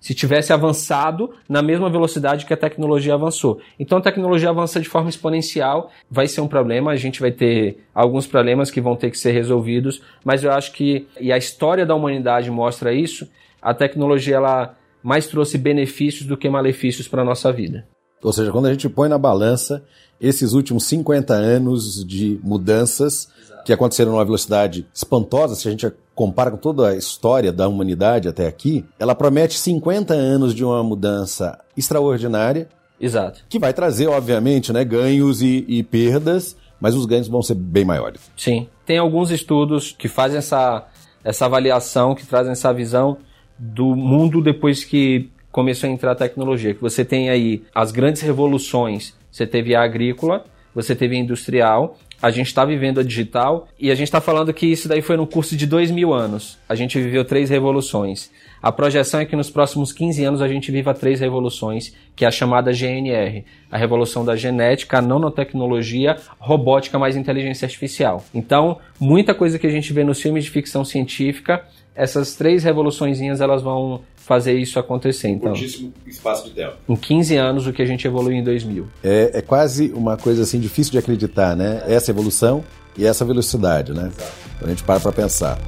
se tivesse avançado na mesma velocidade que a tecnologia avançou. Então a tecnologia avança de forma exponencial, vai ser um problema, a gente vai ter alguns problemas que vão ter que ser resolvidos, mas eu acho que, e a história da humanidade mostra isso, a tecnologia ela mais trouxe benefícios do que malefícios para a nossa vida. Ou seja, quando a gente põe na balança esses últimos 50 anos de mudanças Exato. que aconteceram numa velocidade espantosa, se a gente compara com toda a história da humanidade até aqui, ela promete 50 anos de uma mudança extraordinária. Exato. Que vai trazer, obviamente, né, ganhos e, e perdas, mas os ganhos vão ser bem maiores. Sim. Tem alguns estudos que fazem essa, essa avaliação, que trazem essa visão do mundo depois que começou a entrar a tecnologia. Que você tem aí as grandes revoluções. Você teve a agrícola, você teve a industrial, A gente está vivendo a digital e a gente está falando que isso daí foi num curso de dois mil anos. A gente viveu três revoluções. A projeção é que nos próximos 15 anos a gente viva três revoluções, que é a chamada GNR, a revolução da genética, a nanotecnologia, robótica mais inteligência artificial. Então, muita coisa que a gente vê nos filmes de ficção científica, essas três revoluçõezinhas elas vão fazer isso acontecer. Então, Curtíssimo espaço de tempo. Em 15 anos, o que a gente evoluiu em 2000. É, é quase uma coisa assim difícil de acreditar, né? Essa evolução e essa velocidade, né? Exato. Quando a gente para para pensar.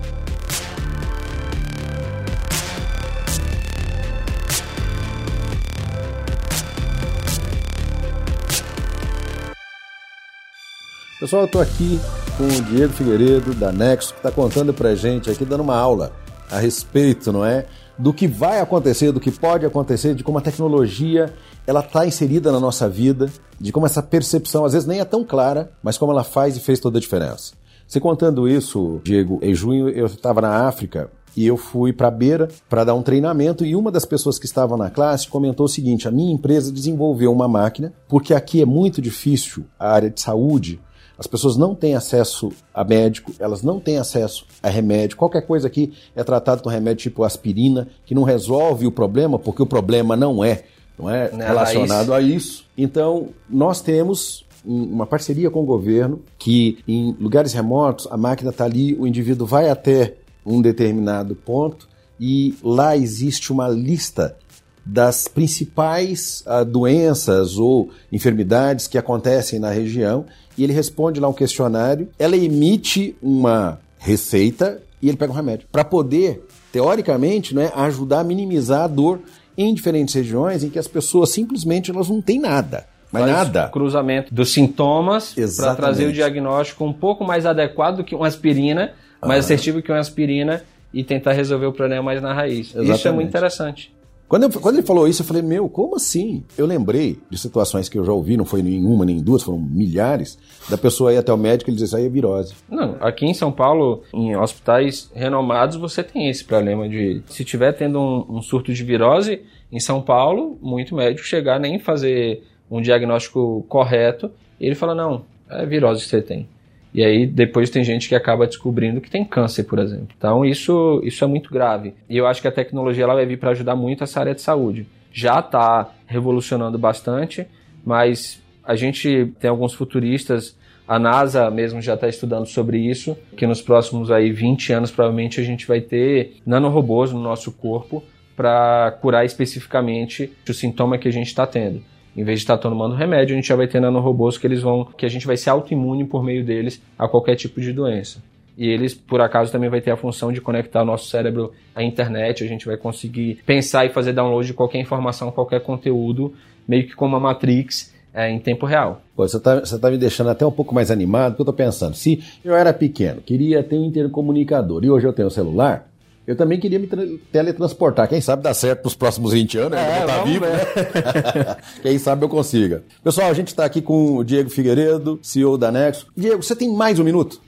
Pessoal, eu estou aqui com o Diego Figueiredo, da Nexo, que está contando para gente aqui, dando uma aula a respeito, não é? Do que vai acontecer, do que pode acontecer, de como a tecnologia ela está inserida na nossa vida, de como essa percepção às vezes nem é tão clara, mas como ela faz e fez toda a diferença. Você contando isso, Diego, em junho eu estava na África e eu fui para a Beira para dar um treinamento e uma das pessoas que estavam na classe comentou o seguinte: a minha empresa desenvolveu uma máquina porque aqui é muito difícil a área de saúde as pessoas não têm acesso a médico, elas não têm acesso a remédio. Qualquer coisa aqui é tratado com remédio tipo aspirina, que não resolve o problema, porque o problema não é, não é não relacionado a isso. Então, nós temos uma parceria com o governo que em lugares remotos a máquina está ali, o indivíduo vai até um determinado ponto e lá existe uma lista das principais uh, doenças ou enfermidades que acontecem na região e ele responde lá um questionário, ela emite uma receita e ele pega um remédio para poder, teoricamente, né, ajudar a minimizar a dor em diferentes regiões em que as pessoas simplesmente elas não têm nada. Mas Faz nada. Cruzamento dos sintomas para trazer o diagnóstico um pouco mais adequado do que uma aspirina, mais ah. assertivo que uma aspirina e tentar resolver o problema mais na raiz. Exatamente. Isso é muito interessante. Quando, eu, quando ele falou isso, eu falei, meu, como assim? Eu lembrei de situações que eu já ouvi, não foi nenhuma nem duas, foram milhares, da pessoa ir até o médico e dizer, isso aí é virose. Não, aqui em São Paulo, em hospitais renomados, você tem esse problema de, se tiver tendo um, um surto de virose, em São Paulo, muito médico chegar nem fazer um diagnóstico correto, ele fala, não, é virose que você tem. E aí depois tem gente que acaba descobrindo que tem câncer, por exemplo. Então isso, isso é muito grave. E eu acho que a tecnologia ela vai vir para ajudar muito essa área de saúde. Já está revolucionando bastante, mas a gente tem alguns futuristas, a NASA mesmo já está estudando sobre isso, que nos próximos aí 20 anos provavelmente a gente vai ter nanorobôs no nosso corpo para curar especificamente o sintoma que a gente está tendo. Em vez de estar tomando remédio, a gente já vai ter nanorobôs que eles vão, que a gente vai ser autoimune por meio deles a qualquer tipo de doença. E eles, por acaso, também vai ter a função de conectar o nosso cérebro à internet. A gente vai conseguir pensar e fazer download de qualquer informação, qualquer conteúdo, meio que como a Matrix, é, em tempo real. Pô, você está tá me deixando até um pouco mais animado, porque eu estou pensando, se eu era pequeno, queria ter um intercomunicador e hoje eu tenho um celular, eu também queria me teletransportar. Quem sabe dá certo nos próximos 20 anos, né? É, tá vivo, né? (laughs) Quem sabe eu consiga. Pessoal, a gente está aqui com o Diego Figueiredo, CEO da Nexo. Diego, você tem mais um minuto?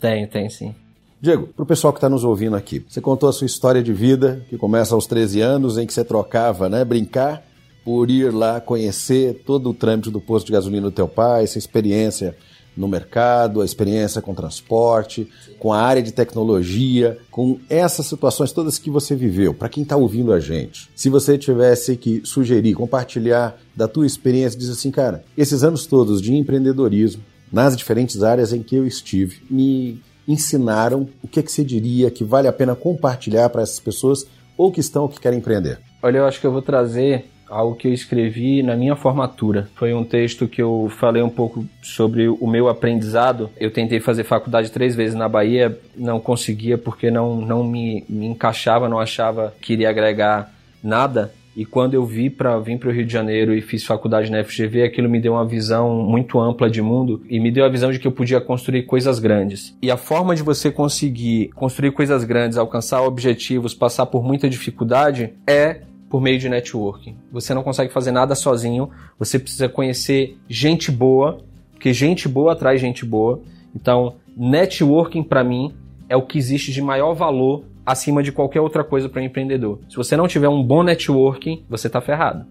Tenho, tenho sim. Diego, para o pessoal que está nos ouvindo aqui, você contou a sua história de vida, que começa aos 13 anos, em que você trocava, né, brincar, por ir lá conhecer todo o trâmite do posto de gasolina do teu pai, essa experiência no mercado, a experiência com transporte, com a área de tecnologia, com essas situações todas que você viveu. Para quem está ouvindo a gente, se você tivesse que sugerir, compartilhar da tua experiência, diz assim, cara, esses anos todos de empreendedorismo, nas diferentes áreas em que eu estive, me ensinaram o que, é que você diria que vale a pena compartilhar para essas pessoas ou que estão ou que querem empreender? Olha, eu acho que eu vou trazer algo que eu escrevi na minha formatura. Foi um texto que eu falei um pouco sobre o meu aprendizado. Eu tentei fazer faculdade três vezes na Bahia, não conseguia porque não, não me, me encaixava, não achava que iria agregar nada. E quando eu vi para vir para o Rio de Janeiro e fiz faculdade na FGV, aquilo me deu uma visão muito ampla de mundo e me deu a visão de que eu podia construir coisas grandes. E a forma de você conseguir construir coisas grandes, alcançar objetivos, passar por muita dificuldade é por meio de networking. Você não consegue fazer nada sozinho, você precisa conhecer gente boa, porque gente boa atrai gente boa. Então, networking para mim é o que existe de maior valor acima de qualquer outra coisa para um empreendedor. Se você não tiver um bom networking, você está ferrado.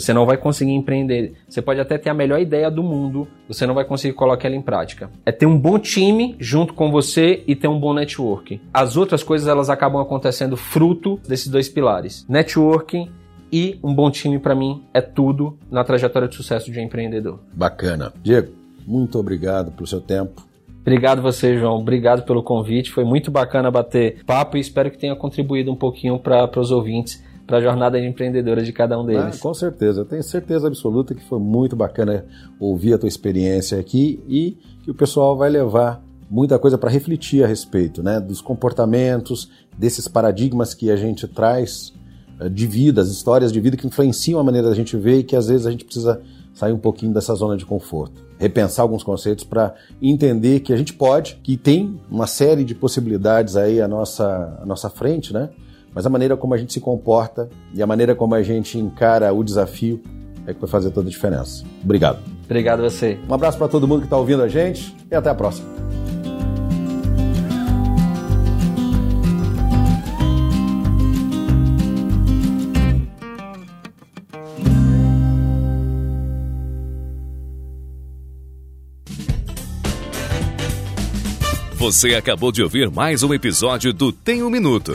Você não vai conseguir empreender. Você pode até ter a melhor ideia do mundo, você não vai conseguir colocar ela em prática. É ter um bom time junto com você e ter um bom networking. As outras coisas elas acabam acontecendo fruto desses dois pilares. Networking e um bom time para mim é tudo na trajetória de sucesso de um empreendedor. Bacana. Diego, muito obrigado pelo seu tempo. Obrigado você, João. Obrigado pelo convite. Foi muito bacana bater papo e espero que tenha contribuído um pouquinho para os ouvintes para a jornada de empreendedora de cada um deles. Ah, com certeza, eu tenho certeza absoluta que foi muito bacana ouvir a tua experiência aqui e que o pessoal vai levar muita coisa para refletir a respeito, né, dos comportamentos, desses paradigmas que a gente traz eh, de vida, as histórias de vida que influenciam a maneira da gente ver e que às vezes a gente precisa sair um pouquinho dessa zona de conforto, repensar alguns conceitos para entender que a gente pode, que tem uma série de possibilidades aí à nossa, à nossa frente, né? Mas a maneira como a gente se comporta e a maneira como a gente encara o desafio é que vai fazer toda a diferença. Obrigado. Obrigado a você. Um abraço para todo mundo que está ouvindo a gente e até a próxima. Você acabou de ouvir mais um episódio do Tem um Minuto.